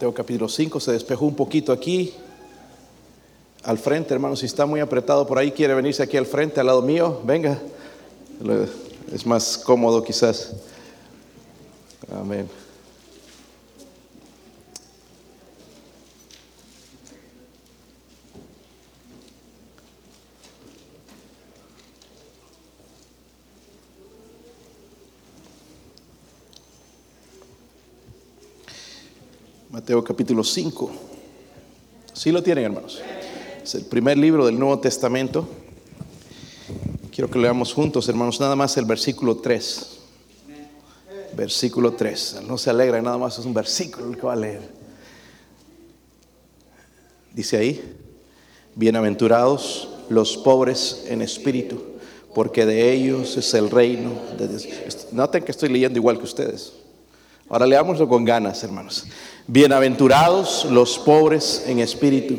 Mateo capítulo 5, se despejó un poquito aquí, al frente, hermano, si está muy apretado por ahí, quiere venirse aquí al frente, al lado mío, venga, es más cómodo quizás. Amén. Mateo capítulo 5. ¿Sí lo tienen, hermanos? Es el primer libro del Nuevo Testamento. Quiero que leamos juntos, hermanos, nada más el versículo 3. Versículo 3. No se alegra, nada más es un versículo el que va a leer. Dice ahí, bienaventurados los pobres en espíritu, porque de ellos es el reino de Dios. Noten que estoy leyendo igual que ustedes. Ahora leámoslo con ganas, hermanos. Bienaventurados los pobres en espíritu,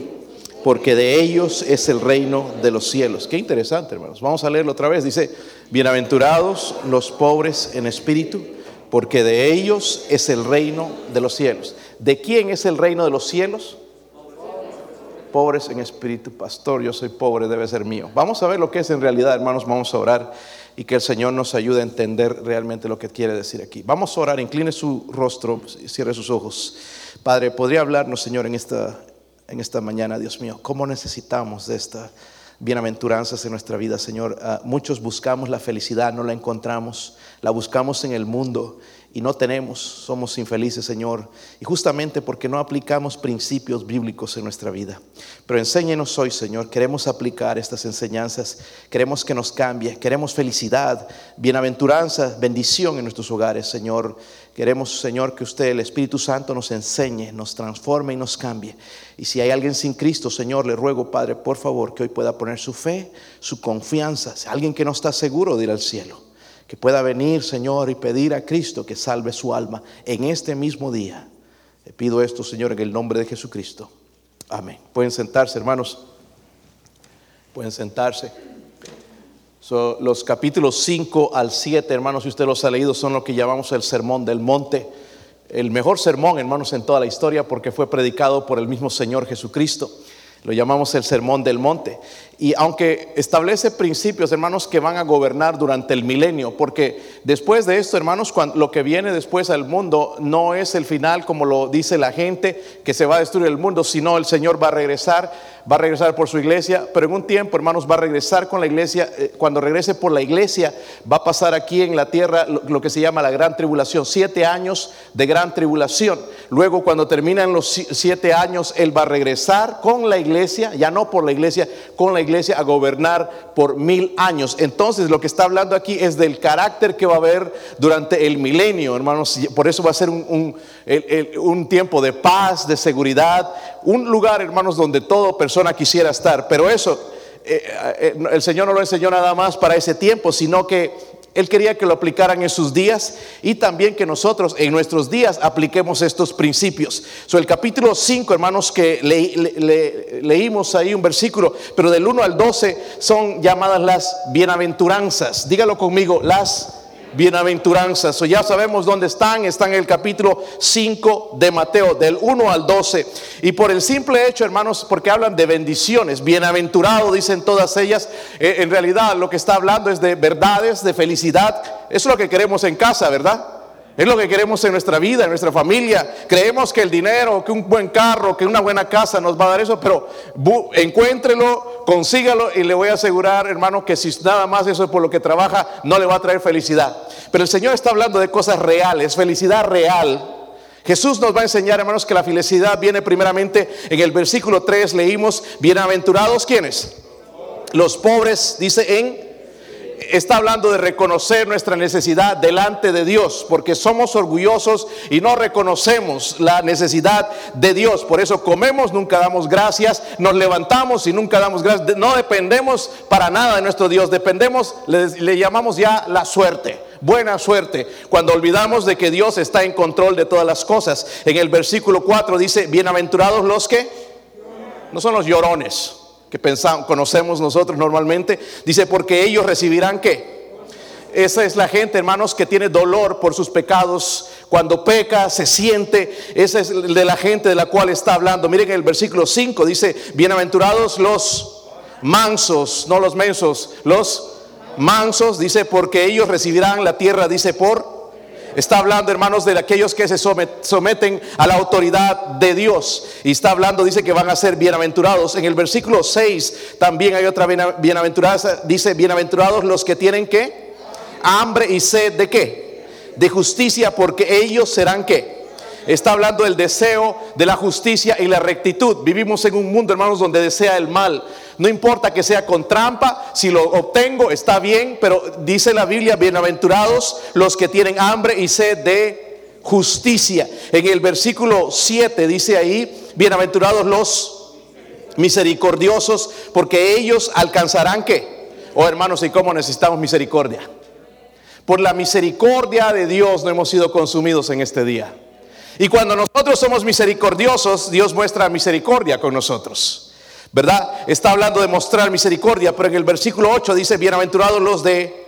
porque de ellos es el reino de los cielos. Qué interesante, hermanos. Vamos a leerlo otra vez. Dice, bienaventurados los pobres en espíritu, porque de ellos es el reino de los cielos. ¿De quién es el reino de los cielos? Pobres en espíritu, pastor, yo soy pobre, debe ser mío. Vamos a ver lo que es en realidad, hermanos, vamos a orar y que el Señor nos ayude a entender realmente lo que quiere decir aquí. Vamos a orar, incline su rostro, cierre sus ojos. Padre, ¿podría hablarnos, Señor, en esta, en esta mañana, Dios mío? ¿Cómo necesitamos de esta bienaventuranzas en nuestra vida, Señor? Ah, muchos buscamos la felicidad, no la encontramos, la buscamos en el mundo y no tenemos, somos infelices, Señor, y justamente porque no aplicamos principios bíblicos en nuestra vida. Pero enséñenos hoy, Señor, queremos aplicar estas enseñanzas, queremos que nos cambie, queremos felicidad, bienaventuranza, bendición en nuestros hogares, Señor. Queremos, Señor, que usted, el Espíritu Santo, nos enseñe, nos transforme y nos cambie. Y si hay alguien sin Cristo, Señor, le ruego, Padre, por favor, que hoy pueda poner su fe, su confianza, alguien que no está seguro de ir al cielo que pueda venir, Señor, y pedir a Cristo que salve su alma en este mismo día. Le pido esto, Señor, en el nombre de Jesucristo. Amén. Pueden sentarse, hermanos. Pueden sentarse. los capítulos 5 al 7, hermanos, si usted los ha leído, son lo que llamamos el sermón del monte. El mejor sermón, hermanos, en toda la historia, porque fue predicado por el mismo Señor Jesucristo. Lo llamamos el sermón del monte. Y aunque establece principios, hermanos, que van a gobernar durante el milenio, porque después de esto, hermanos, lo que viene después al mundo no es el final, como lo dice la gente, que se va a destruir el mundo, sino el Señor va a regresar, va a regresar por su iglesia, pero en un tiempo, hermanos, va a regresar con la iglesia. Eh, cuando regrese por la iglesia, va a pasar aquí en la tierra lo que se llama la gran tribulación, siete años de gran tribulación. Luego, cuando terminan los siete años, Él va a regresar con la iglesia, ya no por la iglesia, con la iglesia iglesia a gobernar por mil años. Entonces lo que está hablando aquí es del carácter que va a haber durante el milenio, hermanos. Por eso va a ser un, un, tiempo de paz, de seguridad, un lugar, hermanos, donde toda persona quisiera estar. Pero eso, eh, eh, el Señor no lo enseñó nada más para ese tiempo, sino que él quería que lo aplicaran en sus días y también que nosotros en nuestros días apliquemos estos principios. So, el capítulo 5, hermanos, que leímos ahí un versículo, pero del 1 al 12 son llamadas las bienaventuranzas. Dígalo conmigo, las bienaventuranzas. O ya sabemos dónde están, están en el capítulo 5 de Mateo, del 1 al 12. Y por el simple hecho, hermanos, porque hablan de bendiciones, bienaventurado, dicen todas ellas, eh, en realidad lo que está hablando es de verdades, de felicidad. Eso es lo que queremos en casa, ¿verdad? Es lo que queremos en nuestra vida, en nuestra familia. Creemos que el dinero, que un buen carro, que una buena casa nos va a dar eso, pero encuéntrelo, consígalo y le voy a asegurar, hermano, que si nada más eso es por lo que trabaja, no le va a traer felicidad. Pero el Señor está hablando de cosas reales, felicidad real. Jesús nos va a enseñar, hermanos, que la felicidad viene primeramente en el versículo 3, leímos, bienaventurados, ¿quiénes? Los pobres, dice en está hablando de reconocer nuestra necesidad delante de Dios, porque somos orgullosos y no reconocemos la necesidad de Dios. Por eso comemos, nunca damos gracias, nos levantamos y nunca damos gracias. No dependemos para nada de nuestro Dios, dependemos, le, llamamos ya la suerte buena suerte, cuando olvidamos de que Dios está en control de todas las cosas. En el versículo 4 dice, bienaventurados los que no son los llorones, que pensamos, conocemos nosotros normalmente, dice, porque ellos recibirán qué? esa es la gente, hermanos, que tiene dolor por sus pecados. Cuando peca, se siente. Esa es de la gente de la cual está hablando. Miren el versículo 5 dice, bienaventurados los mansos, no los mensos, los mansos, dice, porque ellos recibirán la tierra, dice, por Está hablando, hermanos, de aquellos que se someten a la autoridad de Dios. Y está hablando, dice que van a ser bienaventurados. En el versículo 6 también hay otra bienaventuranza. Dice, bienaventurados los que tienen que hambre y sed de qué? De justicia, porque ellos serán qué? Está hablando del deseo de la justicia y la rectitud. Vivimos en un mundo, hermanos, donde desea el mal. No importa que sea con trampa, si lo obtengo está bien, pero dice la Biblia, bienaventurados los que tienen hambre y sed de justicia. En el versículo 7 dice ahí, bienaventurados los misericordiosos, porque ellos alcanzarán qué. Oh hermanos, ¿y cómo necesitamos misericordia? Por la misericordia de Dios no hemos sido consumidos en este día. Y cuando nosotros somos misericordiosos, Dios muestra misericordia con nosotros. ¿Verdad? Está hablando de mostrar misericordia, pero en el versículo 8 dice, bienaventurados los de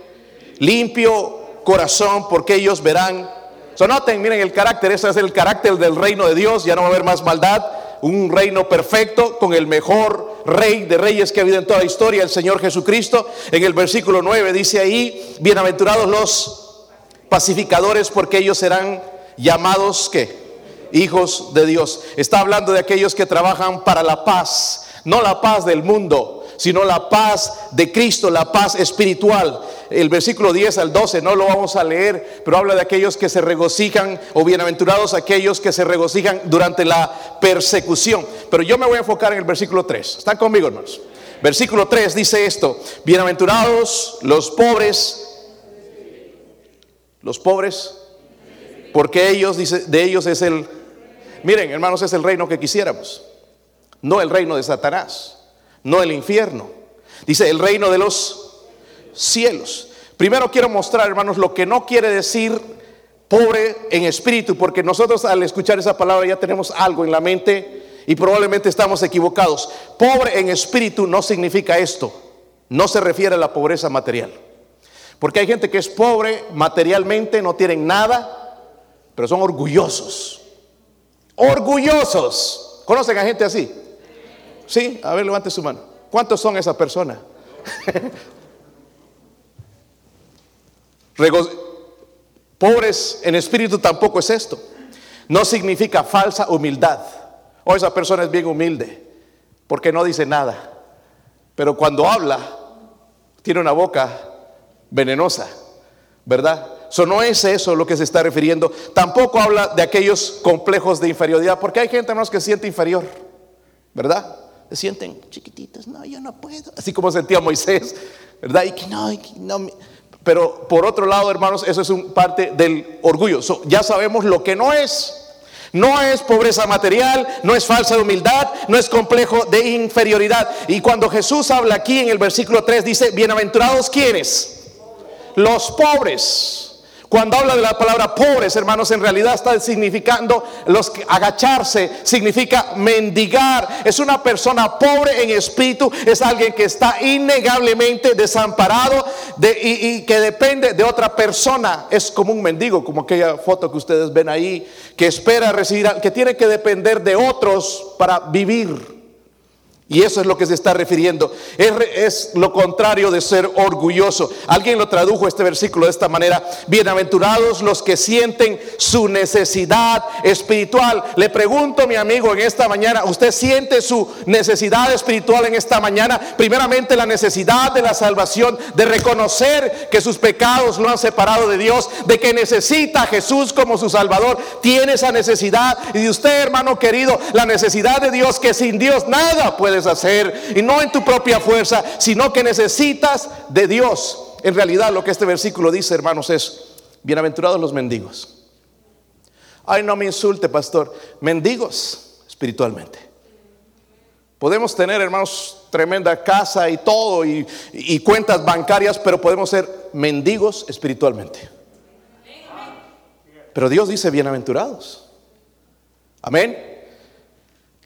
limpio corazón, porque ellos verán. So, noten, miren el carácter, ese es el carácter del reino de Dios, ya no va a haber más maldad, un reino perfecto con el mejor rey de reyes que ha habido en toda la historia, el Señor Jesucristo. En el versículo 9 dice ahí, bienaventurados los pacificadores, porque ellos serán llamados que hijos de Dios. Está hablando de aquellos que trabajan para la paz, no la paz del mundo, sino la paz de Cristo, la paz espiritual. El versículo 10 al 12 no lo vamos a leer, pero habla de aquellos que se regocijan o bienaventurados aquellos que se regocijan durante la persecución. Pero yo me voy a enfocar en el versículo 3. ¿Están conmigo, hermanos? Versículo 3 dice esto, bienaventurados los pobres, los pobres, porque ellos, dice, de ellos es el Miren, hermanos, es el reino que quisiéramos. No el reino de Satanás, no el infierno. Dice el reino de los cielos. Primero quiero mostrar, hermanos, lo que no quiere decir pobre en espíritu, porque nosotros al escuchar esa palabra ya tenemos algo en la mente y probablemente estamos equivocados. Pobre en espíritu no significa esto, no se refiere a la pobreza material. Porque hay gente que es pobre materialmente, no tienen nada, pero son orgullosos. Orgullosos. ¿Conocen a gente así? Sí, a ver, levante su mano. ¿Cuántos son esas personas? Pobres en espíritu tampoco es esto. No significa falsa humildad. O oh, esa persona es bien humilde porque no dice nada. Pero cuando habla, tiene una boca venenosa, ¿verdad? Eso no es eso lo que se está refiriendo. Tampoco habla de aquellos complejos de inferioridad, porque hay gente más que siente inferior, ¿verdad? Se sienten chiquititos, no, yo no puedo. Así como sentía Moisés, ¿verdad? Y que no, no. Pero por otro lado, hermanos, eso es un parte del orgullo. ya sabemos lo que no es. No es pobreza material, no es falsa humildad, no es complejo de inferioridad. Y cuando Jesús habla aquí en el versículo 3, dice, bienaventurados quienes, los pobres. Cuando habla de la palabra pobres, hermanos, en realidad está significando los que agacharse, significa mendigar. Es una persona pobre en espíritu, es alguien que está innegablemente desamparado y, y, que depende de otra persona. Es como un mendigo, como aquella foto que ustedes ven ahí, que espera recibir, que tiene que depender de otros para vivir. Y eso es lo que se está refiriendo. Es, lo contrario de ser orgulloso. Alguien lo tradujo este versículo de esta manera. Bienaventurados los que sienten su necesidad espiritual. Le pregunto, mi amigo, en esta mañana, ¿usted siente su necesidad espiritual en esta mañana? Primeramente la necesidad de la salvación, de reconocer que sus pecados lo han separado de Dios, de que necesita a Jesús como su Salvador. Tiene esa necesidad. Y de usted, hermano querido, la necesidad de Dios que sin Dios nada puede hacer y no en tu propia fuerza, sino que necesitas de Dios. En realidad lo que este versículo dice, hermanos, es, bienaventurados los mendigos. Ay, no me insulte, pastor, mendigos espiritualmente. Podemos tener, hermanos, tremenda casa y todo y, y cuentas bancarias, pero podemos ser mendigos espiritualmente. Pero Dios dice bienaventurados. Amén.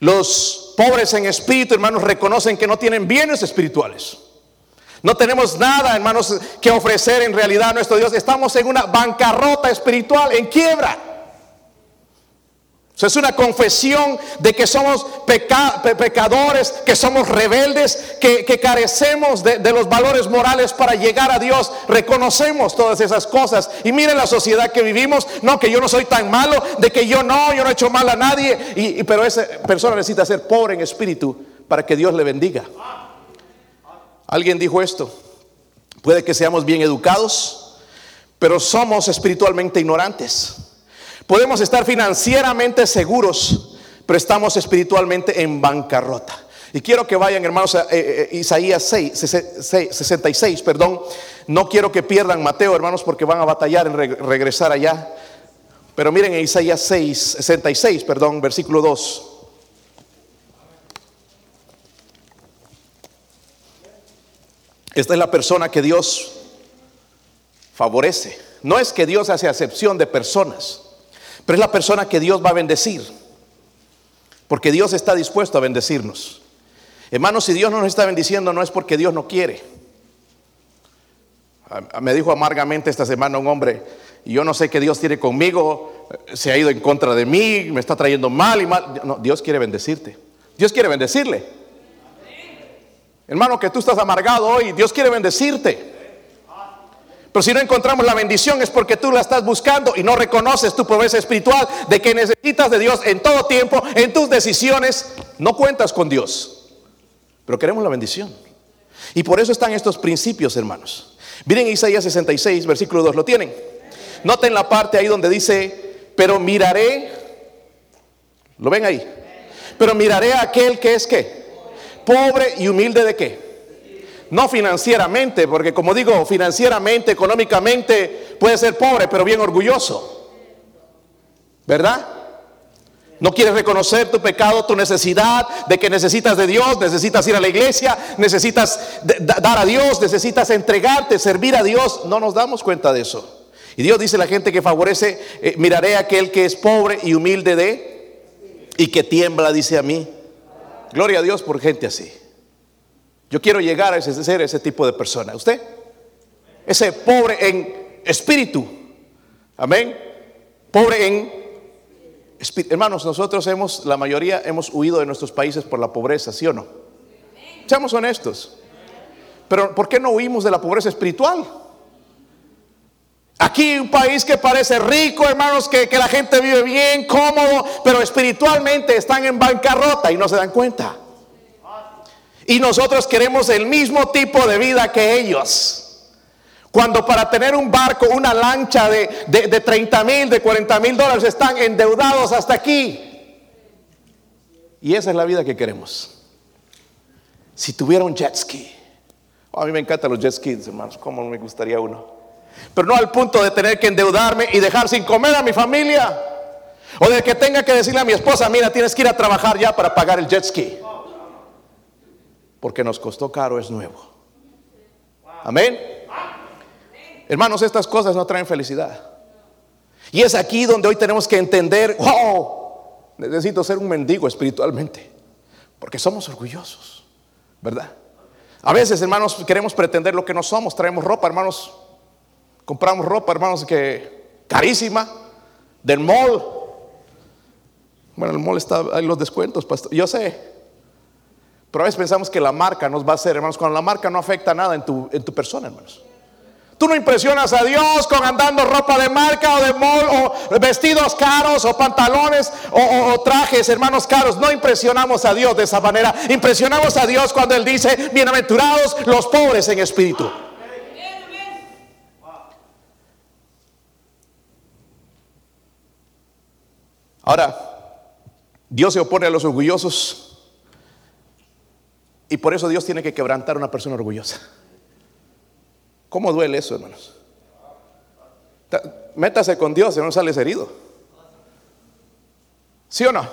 Los pobres en espíritu, hermanos, reconocen que no tienen bienes espirituales. No tenemos nada, hermanos, que ofrecer en realidad a nuestro Dios. Estamos en una bancarrota espiritual, en quiebra es una confesión de que somos pecadores, que somos rebeldes, que, carecemos de, los valores morales para llegar a Dios. Reconocemos todas esas cosas. Y miren la sociedad que vivimos. No, que yo no soy tan malo, de que yo no, yo no he hecho mal a nadie. Y, pero esa persona necesita ser pobre en espíritu para que Dios le bendiga. Alguien dijo esto. Puede que seamos bien educados, pero somos espiritualmente ignorantes. Podemos estar financieramente seguros, pero estamos espiritualmente en bancarrota. Y quiero que vayan, hermanos, a eh, eh, Isaías 6, 66, perdón. No quiero que pierdan Mateo, hermanos, porque van a batallar en regresar allá. Pero miren en Isaías 6, 66, perdón, versículo 2. Esta es la persona que Dios favorece. No es que Dios hace acepción de personas. Pero es la persona que Dios va a bendecir. Porque Dios está dispuesto a bendecirnos. Hermanos, si Dios no nos está bendiciendo no es porque Dios no quiere. Me dijo amargamente esta semana un hombre, yo no sé qué Dios tiene conmigo, se ha ido en contra de mí, me está trayendo mal y mal. No, Dios quiere bendecirte. Dios quiere bendecirle. Hermano, que tú estás amargado hoy, Dios quiere bendecirte. Pero si no encontramos la bendición es porque tú la estás buscando y no reconoces tu pobreza espiritual de que necesitas de Dios en todo tiempo, en tus decisiones. No cuentas con Dios, pero queremos la bendición. Y por eso están estos principios, hermanos. Miren Isaías 66, versículo 2, ¿lo tienen? Noten la parte ahí donde dice, pero miraré, ¿lo ven ahí? Pero miraré a aquel que es que pobre y humilde de qué? No financieramente, porque como digo, financieramente, económicamente puede ser pobre, pero bien orgulloso. ¿Verdad? No quieres reconocer tu pecado, tu necesidad de que necesitas de Dios, necesitas ir a la iglesia, necesitas dar a Dios, necesitas entregarte, servir a Dios. No nos damos cuenta de eso. Y Dios dice la gente que favorece, eh, miraré a aquel que es pobre y humilde de y que tiembla, dice a mí. Gloria a Dios por gente así. Yo quiero llegar a ser ese tipo de persona. ¿Usted? Ese pobre en espíritu. Amén. Pobre en espíritu. Hermanos, nosotros hemos, la mayoría hemos huido de nuestros países por la pobreza, ¿sí o no? Seamos honestos. Pero ¿por qué no huimos de la pobreza espiritual? Aquí un país que parece rico, hermanos, que, que la gente vive bien, cómodo, pero espiritualmente están en bancarrota y no se dan cuenta. Y nosotros queremos el mismo tipo de vida que ellos. Cuando para tener un barco, una lancha de, de, 30 mil, de 40 mil dólares, están endeudados hasta aquí. Y esa es la vida que queremos. Si tuviera un jet ski. A mí me encantan los jet skis, hermanos. ¿Cómo me gustaría uno? Pero no al punto de tener que endeudarme y dejar sin comer a mi familia. O de que tenga que decirle a mi esposa, mira, tienes que ir a trabajar ya para pagar el jet ski porque nos costó caro, es nuevo. Amén. Hermanos, estas cosas no traen felicidad. Y es aquí donde hoy tenemos que entender, wow, necesito ser un mendigo espiritualmente, porque somos orgullosos, ¿verdad? A veces, hermanos, queremos pretender lo que no somos, traemos ropa, hermanos, compramos ropa, hermanos, que carísima, del mall. Bueno, el mall está, hay los descuentos, pastor. yo sé, pero a veces pensamos que la marca nos va a hacer, hermanos, cuando la marca no afecta nada en tu, en tu persona, hermanos. Tú no impresionas a Dios con andando ropa de marca o de mall o vestidos caros o pantalones o, trajes, hermanos caros. No impresionamos a Dios de esa manera. Impresionamos a Dios cuando Él dice, bienaventurados los pobres en espíritu. Ahora, Dios se opone a los orgullosos y por eso Dios tiene que quebrantar a una persona orgullosa. ¿Cómo duele eso, hermanos? Métase con Dios no sales herido. ¿Sí o no?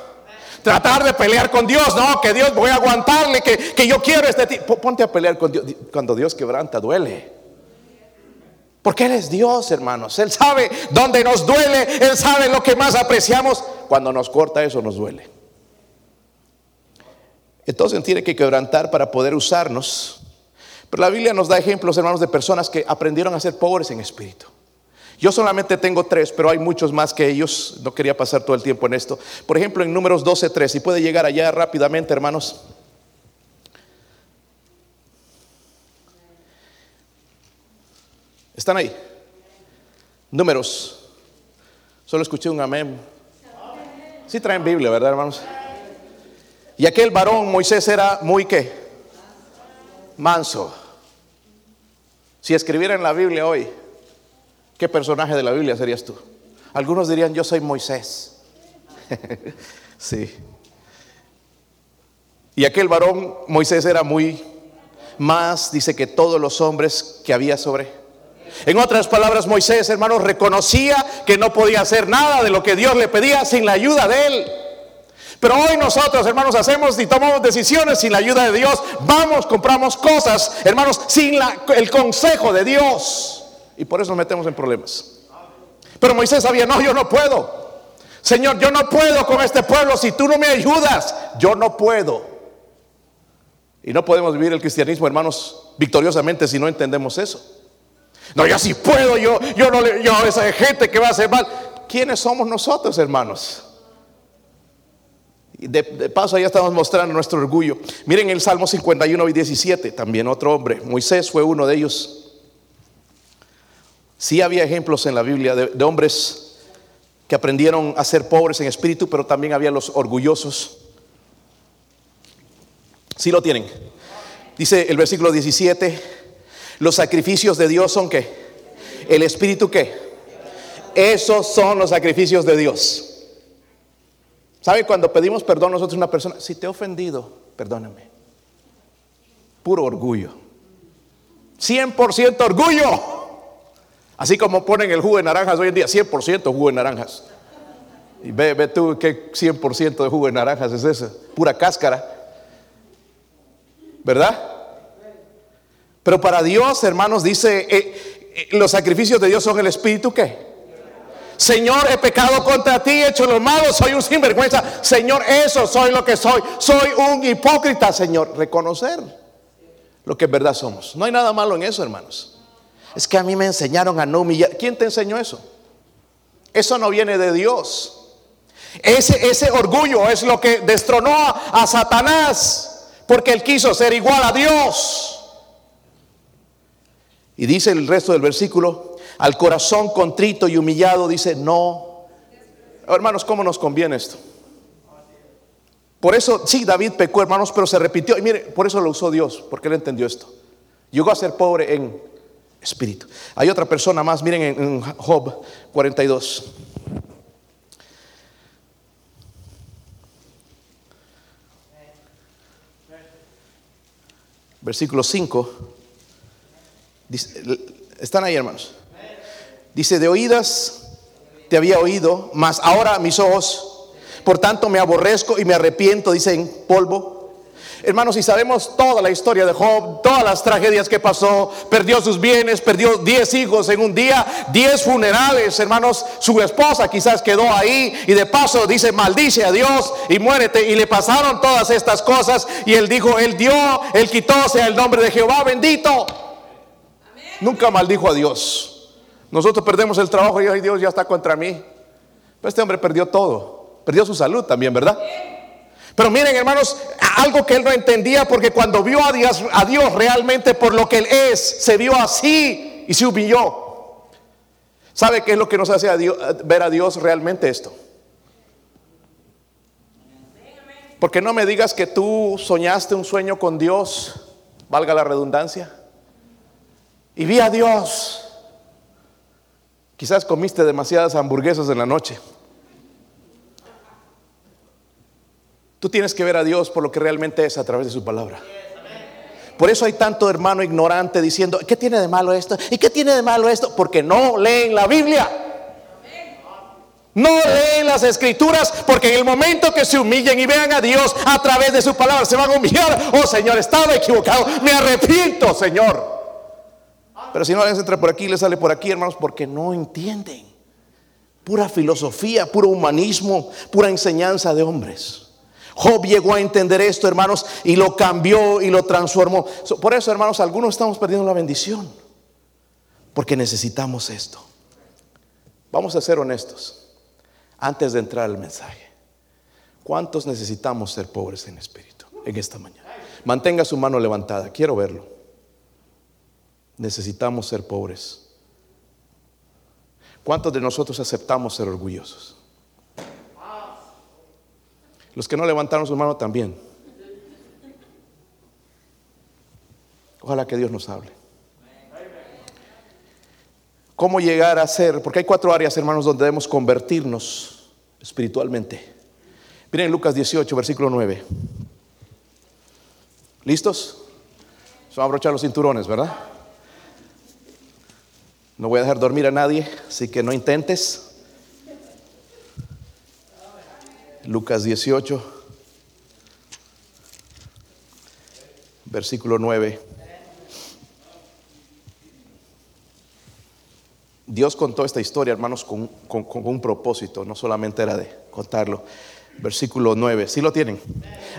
Tratar de pelear con Dios, no, que Dios voy a aguantarle, que, que yo quiero este tipo. Ponte a pelear con Dios. Cuando Dios quebranta, duele. Porque Él es Dios, hermanos. Él sabe dónde nos duele, Él sabe lo que más apreciamos. Cuando nos corta eso, nos duele. Entonces tiene que quebrantar para poder usarnos. Pero la Biblia nos da ejemplos, hermanos, de personas que aprendieron a ser pobres en espíritu. Yo solamente tengo tres, pero hay muchos más que ellos. No quería pasar todo el tiempo en esto. Por ejemplo, en números 12, 3, si puede llegar allá rápidamente, hermanos. ¿Están ahí? Números. Solo escuché un amén. Sí traen Biblia, ¿verdad, hermanos? Y aquel varón, Moisés, era muy qué? Manso. Si escribiera en la Biblia hoy, ¿qué personaje de la Biblia serías tú? Algunos dirían, yo soy Moisés. sí. Y aquel varón, Moisés, era muy más, dice que todos los hombres que había sobre. En otras palabras, Moisés, hermanos, reconocía que no podía hacer nada de lo que Dios le pedía sin la ayuda de él. Pero hoy nosotros, hermanos, hacemos y tomamos decisiones sin la ayuda de Dios. Vamos, compramos cosas, hermanos, sin el consejo de Dios. Y por eso nos metemos en problemas. Pero Moisés sabía, no, yo no puedo. Señor, yo no puedo con este pueblo si tú no me ayudas. Yo no puedo. Y no podemos vivir el cristianismo, hermanos, victoriosamente si no entendemos eso. No, yo sí puedo, yo, yo no le, yo esa gente que va a hacer mal. ¿Quiénes somos nosotros, hermanos? De, paso, ya estamos mostrando nuestro orgullo. Miren el Salmo 51 y 17, también otro hombre. Moisés fue uno de ellos. Sí había ejemplos en la Biblia de, de hombres que aprendieron a ser pobres en espíritu, pero también había los orgullosos. Sí lo tienen. Dice el versículo 17, los sacrificios de Dios son qué? El espíritu qué? Esos son los sacrificios de Dios. ¿Sabe cuando pedimos perdón nosotros a una persona? Si te he ofendido, perdóname. Puro orgullo. 100% orgullo. Así como ponen el jugo de naranjas hoy en día, 100% jugo de naranjas. Y ve, ve tú qué 100% de jugo de naranjas es ese, pura cáscara. ¿Verdad? Pero para Dios, hermanos, dice, eh, eh, los sacrificios de Dios son el Espíritu ¿qué? Señor, he pecado contra ti, he hecho lo malo, soy un sinvergüenza. Señor, eso soy lo que soy. Soy un hipócrita, Señor. Reconocer lo que en verdad somos. No hay nada malo en eso, hermanos. Es que a mí me enseñaron a no humillar. ¿Quién te enseñó eso? Eso no viene de Dios. Ese, ese orgullo es lo que destronó a, a Satanás, porque él quiso ser igual a Dios. Y dice el resto del versículo, al corazón contrito y humillado, dice, no. Hermanos, ¿cómo nos conviene esto? Por eso, sí, David pecó, hermanos, pero se repitió. Y mire, por eso lo usó Dios, porque él entendió esto. Llegó a ser pobre en espíritu. Hay otra persona más, miren en, Job 42. Versículo 5. ¿Están ahí, hermanos? Dice, de oídas te había oído, mas ahora mis ojos, por tanto me aborrezco y me arrepiento, dice en polvo. Hermanos, y sabemos toda la historia de Job, todas las tragedias que pasó, perdió sus bienes, perdió 10 hijos en un día, 10 funerales, hermanos, su esposa quizás quedó ahí y de paso dice, maldice a Dios y muérete. Y le pasaron todas estas cosas y él dijo, él dio, él quitó, sea el nombre de Jehová bendito. Nunca maldijo a Dios. Nosotros perdemos el trabajo y Dios ya está contra mí. Pero este hombre perdió todo. Perdió su salud también, ¿verdad? Pero miren, hermanos, algo que él no entendía, porque cuando vio a Dios, a Dios realmente por lo que él es, se vio así y se humilló. ¿Sabe qué es lo que nos hace ver a Dios realmente esto? Porque no me digas que tú soñaste un sueño con Dios, valga la redundancia y vi a Dios. Quizás comiste demasiadas hamburguesas en la noche. Tú tienes que ver a Dios por lo que realmente es a través de su palabra. Por eso hay tanto hermano ignorante diciendo, ¿qué tiene de malo esto? ¿Y qué tiene de malo esto? Porque no leen la Biblia. No leen las escrituras porque en el momento que se humillen y vean a Dios a través de su palabra se van a humillar. Oh Señor, estaba equivocado. Me arrepiento, Señor. Pero si no les entra por aquí, les sale por aquí, hermanos, porque no entienden. Pura filosofía, puro humanismo, pura enseñanza de hombres. Job llegó a entender esto, hermanos, y lo cambió y lo transformó. Por eso, hermanos, algunos estamos perdiendo la bendición, porque necesitamos esto. Vamos a ser honestos, antes de entrar al mensaje. ¿Cuántos necesitamos ser pobres en espíritu en esta mañana? Mantenga su mano levantada, quiero verlo. Necesitamos ser pobres. ¿Cuántos de nosotros aceptamos ser orgullosos? Los que no levantaron su mano también. Ojalá que Dios nos hable. ¿Cómo llegar a ser? Porque hay cuatro áreas, hermanos, donde debemos convertirnos espiritualmente. Miren Lucas 18, versículo 9. ¿Listos? Se van a abrochar los cinturones, ¿verdad? No voy a dejar dormir a nadie, así que no intentes. Lucas 18, versículo 9. Dios contó esta historia, hermanos, con, con, un propósito, no solamente era de contarlo versículo 9. ¿Sí lo tienen?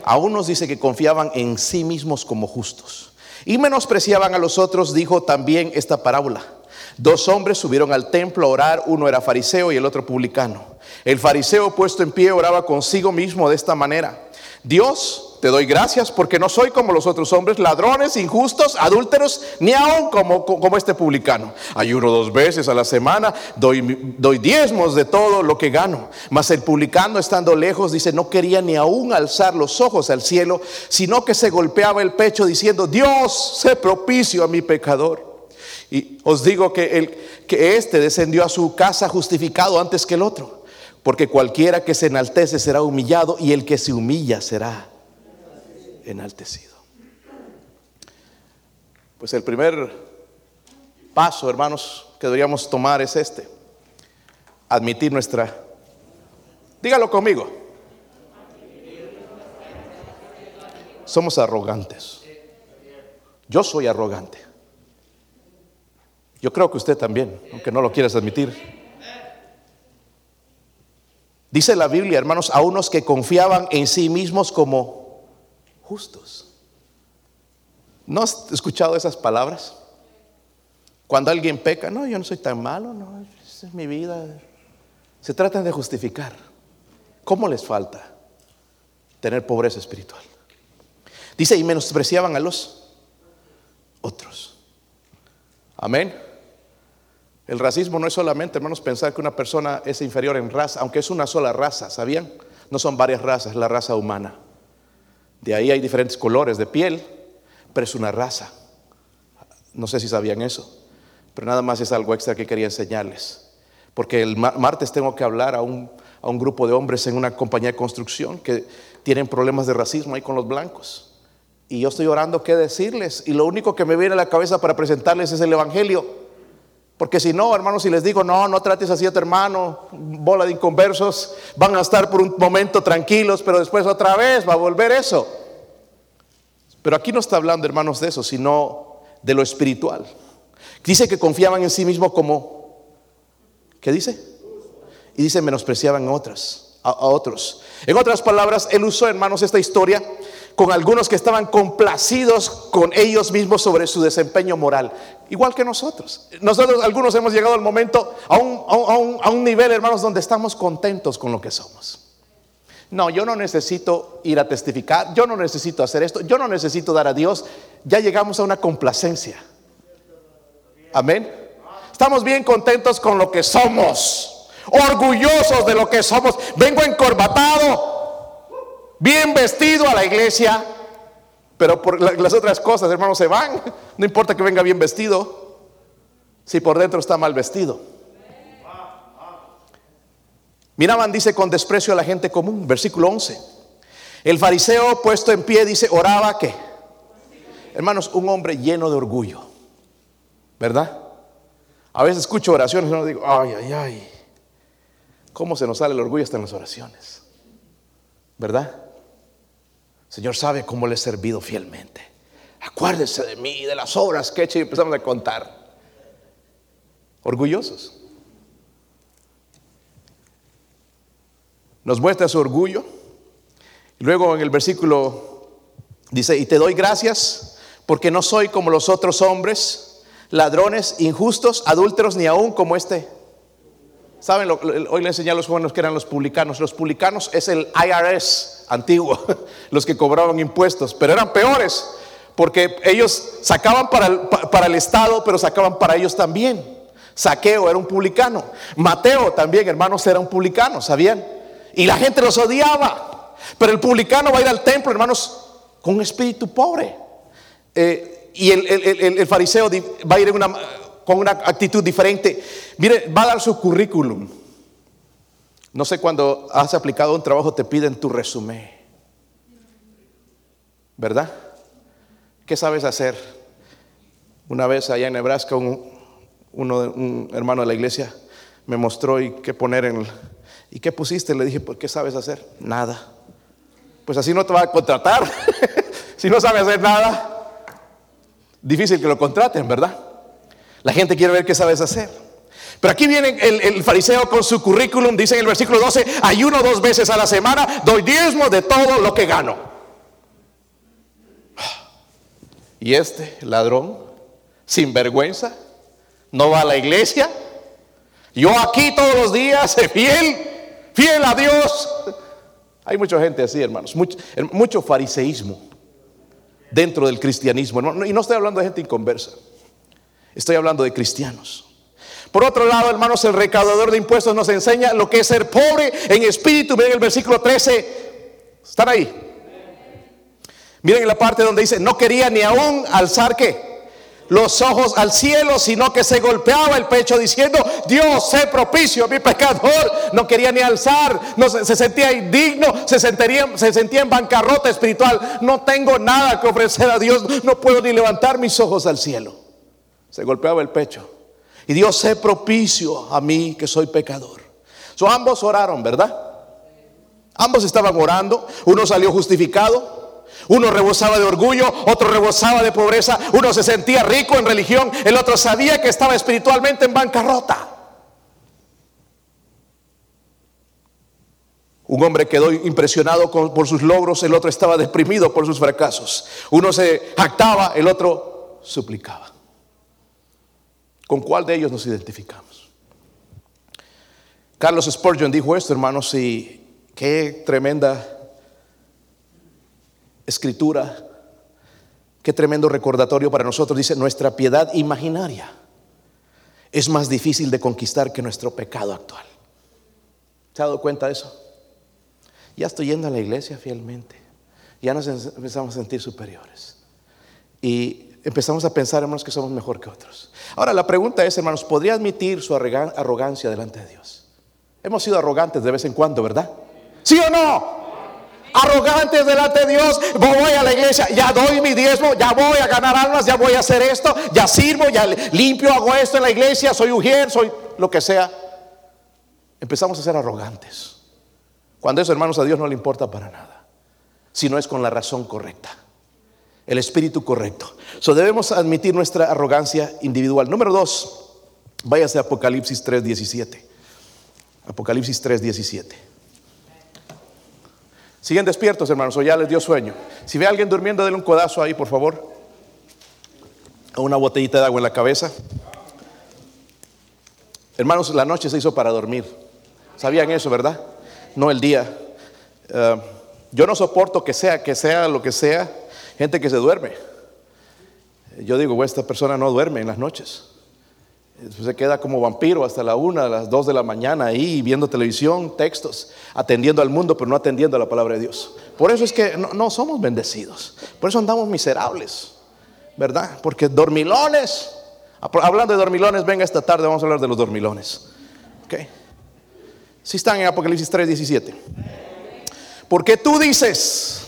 A unos dice que confiaban en sí mismos como justos y menospreciaban a los otros, dijo también esta parábola. Dos hombres subieron al templo a orar, uno era fariseo y el otro publicano. El fariseo puesto en pie oraba consigo mismo de esta manera. Dios, te doy gracias porque no soy como los otros hombres, ladrones, injustos, adúlteros, ni aún como, este publicano. Ayuno dos veces a la semana, doy, doy diezmos de todo lo que gano. Mas el publicano, estando lejos, dice, no quería ni aún alzar los ojos al cielo, sino que se golpeaba el pecho diciendo, Dios, sé propicio a mi pecador. Y os digo que, el, que este descendió a su casa justificado antes que el otro porque cualquiera que se enaltece será humillado y el que se humilla será enaltecido. Pues el primer paso, hermanos, que deberíamos tomar es este. Admitir nuestra... Dígalo conmigo. Somos arrogantes. Yo soy arrogante. Yo creo que usted también, aunque no lo quieras admitir. Dice la Biblia, hermanos, a unos que confiaban en sí mismos como justos. ¿No has escuchado esas palabras? Cuando alguien peca, no, yo no soy tan malo, no, esa es mi vida. Se tratan de justificar. ¿Cómo les falta tener pobreza espiritual? Dice, y menospreciaban a los otros. Amén. El racismo no es solamente, hermanos, pensar que una persona es inferior en raza, aunque es una sola raza, ¿sabían? No son varias razas, es la raza humana. De ahí hay diferentes colores de piel, pero es una raza. No sé si sabían eso, pero nada más es algo extra que quería enseñarles. Porque el martes tengo que hablar a un, a un grupo de hombres en una compañía de construcción que tienen problemas de racismo ahí con los blancos. Y yo estoy orando qué decirles. Y lo único que me viene a la cabeza para presentarles es el Evangelio. Porque si no, hermanos, si les digo, no, no trates así a tu hermano, bola de inconversos, van a estar por un momento tranquilos, pero después otra vez va a volver eso. Pero aquí no está hablando, hermanos, de eso, sino de lo espiritual. Dice que confiaban en sí mismo como, ¿qué dice? Y dice menospreciaban a otras, a otros. En otras palabras, él usó, hermanos, esta historia con algunos que estaban complacidos con ellos mismos sobre su desempeño moral, igual que nosotros. Nosotros, algunos hemos llegado al momento, a un, a un, nivel, hermanos, donde estamos contentos con lo que somos. No, yo no necesito ir a testificar, yo no necesito hacer esto, yo no necesito dar a Dios, ya llegamos a una complacencia. Amén. Estamos bien contentos con lo que somos, orgullosos de lo que somos. Vengo encorbatado, bien vestido a la iglesia, pero por las otras cosas, hermanos, se van. No importa que venga bien vestido, si por dentro está mal vestido. Miraban, dice, con desprecio a la gente común, versículo 11. El fariseo puesto en pie dice, oraba que, hermanos, un hombre lleno de orgullo, ¿verdad? A veces escucho oraciones y no digo, ay, ay, ay, ¿cómo se nos sale el orgullo hasta en las oraciones? ¿Verdad? Señor sabe cómo le he servido fielmente. Acuérdese de mí, de las obras que he hecho y empezamos a contar. Orgullosos. Nos muestra su orgullo Luego en el versículo dice, y te doy gracias porque no soy como los otros hombres, ladrones, injustos, adúlteros, ni aún como este. Saben, hoy le enseñé a los jóvenes que eran los publicanos. Los publicanos es el IRS antiguo, los que cobraban impuestos, pero eran peores porque ellos sacaban para el, para el Estado, pero sacaban para ellos también. Saqueo era un publicano. Mateo también, hermanos, era un publicano, ¿sabían? Y la gente los odiaba. Pero el publicano va a ir al templo, hermanos, con un espíritu pobre. Eh, y el, fariseo va a ir con una actitud diferente. Mire, va a dar su currículum. No sé cuando has aplicado un trabajo te piden tu resumen. ¿Verdad? ¿Qué sabes hacer? Una vez allá en Nebraska, un, un hermano de la iglesia me mostró y qué poner en el, ¿Y qué pusiste? Le dije, ¿por qué sabes hacer? Nada. Pues así no te va a contratar. si no sabes hacer nada, difícil que lo contraten, ¿verdad? La gente quiere ver qué sabes hacer. Pero aquí viene el, el, fariseo con su currículum, dice en el versículo 12, ayuno dos veces a la semana, doy diezmo de todo lo que gano. Y este ladrón, sin vergüenza, no va a la iglesia. Yo aquí todos los días, fiel, fiel a Dios. Hay mucha gente así, hermanos, mucho, mucho fariseísmo dentro del cristianismo. Y no estoy hablando de gente inconversa, estoy hablando de cristianos. Por otro lado, hermanos, el recaudador de impuestos nos enseña lo que es ser pobre en espíritu. Miren el versículo 13. ¿Están ahí? Miren en la parte donde dice, no quería ni aún alzar que los ojos al cielo, sino que se golpeaba el pecho diciendo, Dios, sé propicio mi pecador. No quería ni alzar, no, se, sentía indigno, se, sentiría, se sentía en bancarrota espiritual. No tengo nada que ofrecer a Dios, no puedo ni levantar mis ojos al cielo. Se golpeaba el pecho. Y Dios, sé propicio a mí que soy pecador. So, ambos oraron, ¿verdad? Ambos estaban orando, uno salió justificado, uno rebosaba de orgullo, otro rebosaba de pobreza, uno se sentía rico en religión, el otro sabía que estaba espiritualmente en bancarrota. Un hombre quedó impresionado por sus logros, el otro estaba deprimido por sus fracasos. Uno se jactaba, el otro suplicaba. ¿Con cuál de ellos nos identificamos? Carlos Spurgeon dijo esto, hermanos, y qué tremenda escritura, qué tremendo recordatorio para nosotros. Dice, nuestra piedad imaginaria es más difícil de conquistar que nuestro pecado actual. ¿Se ha dado cuenta de eso? Ya estoy yendo a la iglesia fielmente. Ya nos empezamos a sentir superiores. Y empezamos a pensar, hermanos, que somos mejor que otros. Ahora, la pregunta es, hermanos, ¿podría admitir su arrogancia delante de Dios? Hemos sido arrogantes de vez en cuando, ¿verdad? ¿Sí o no? arrogantes delante de Dios. Voy a la iglesia, ya doy mi diezmo, ya voy a ganar almas, ya voy a hacer esto, ya sirvo, ya limpio, hago esto en la iglesia, soy ujier, soy lo que sea. Empezamos a ser arrogantes. Cuando eso, hermanos, a Dios no le importa para nada, si no es con la razón correcta, el espíritu correcto. So debemos admitir nuestra arrogancia individual. Número dos, váyase a Apocalipsis 3:17. Apocalipsis 3:17. Siguen despiertos, hermanos, o ya les dio sueño. Si ve a alguien durmiendo, denle un codazo ahí, por favor. O una botellita de agua en la cabeza. Hermanos, la noche se hizo para dormir. ¿Sabían eso, verdad? No el día. Eh, yo no soporto que sea, que sea lo que sea, gente que se duerme. Yo digo, esta persona no duerme en las noches. Se queda como vampiro hasta la una, a las dos de la mañana ahí viendo televisión, textos, atendiendo al mundo, pero no atendiendo a la palabra de Dios. Por eso es que no, somos bendecidos. Por eso andamos miserables, ¿verdad? Porque dormilones, hablando de dormilones, venga esta tarde, vamos a hablar de los dormilones. ¿Ok? Si están en Apocalipsis 3, 17. Porque tú dices,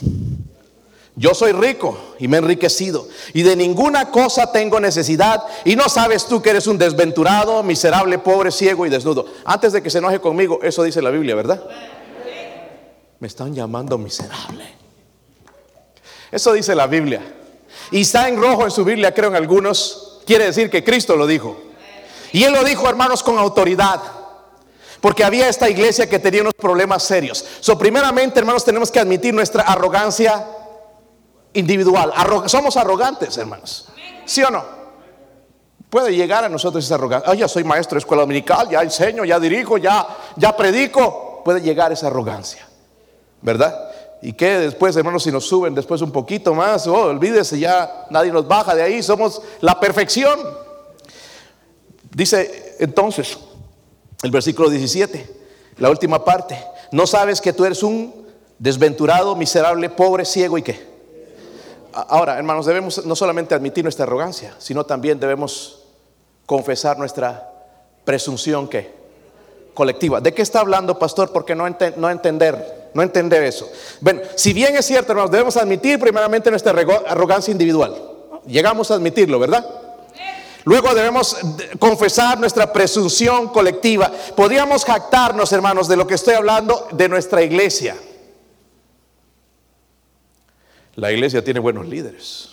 yo soy rico y me he enriquecido y de ninguna cosa tengo necesidad y no sabes tú que eres un desventurado, miserable, pobre, ciego y desnudo. Antes de que se enoje conmigo, eso dice la Biblia, ¿verdad? Me están llamando miserable. Eso dice la Biblia. Y está en rojo en su Biblia, creo en algunos. Quiere decir que Cristo lo dijo. Y Él lo dijo, hermanos, con autoridad. Porque había esta iglesia que tenía unos problemas serios. So, primeramente, hermanos, tenemos que admitir nuestra arrogancia individual. somos arrogantes, hermanos. ¿Sí o no? Puede llegar a nosotros esa arrogancia. Oh, ya soy maestro de escuela dominical, ya enseño, ya dirijo, ya, ya predico. Puede llegar esa arrogancia, ¿verdad? Y que después, hermanos, si nos suben después un poquito más, oh, olvídese, ya nadie nos baja de ahí, somos la perfección. Dice entonces, el versículo 17, la última parte, no sabes que tú eres un desventurado, miserable, pobre, ciego y qué. Ahora, hermanos, debemos no solamente admitir nuestra arrogancia, sino también debemos confesar nuestra presunción que colectiva. ¿De qué está hablando, pastor? Porque no, entender, no entender eso. Bueno, si bien es cierto, hermanos, debemos admitir primeramente nuestra arrogancia individual. Llegamos a admitirlo, ¿verdad? Luego debemos confesar nuestra presunción colectiva. Podríamos jactarnos, hermanos, de lo que estoy hablando de nuestra iglesia. La iglesia tiene buenos líderes.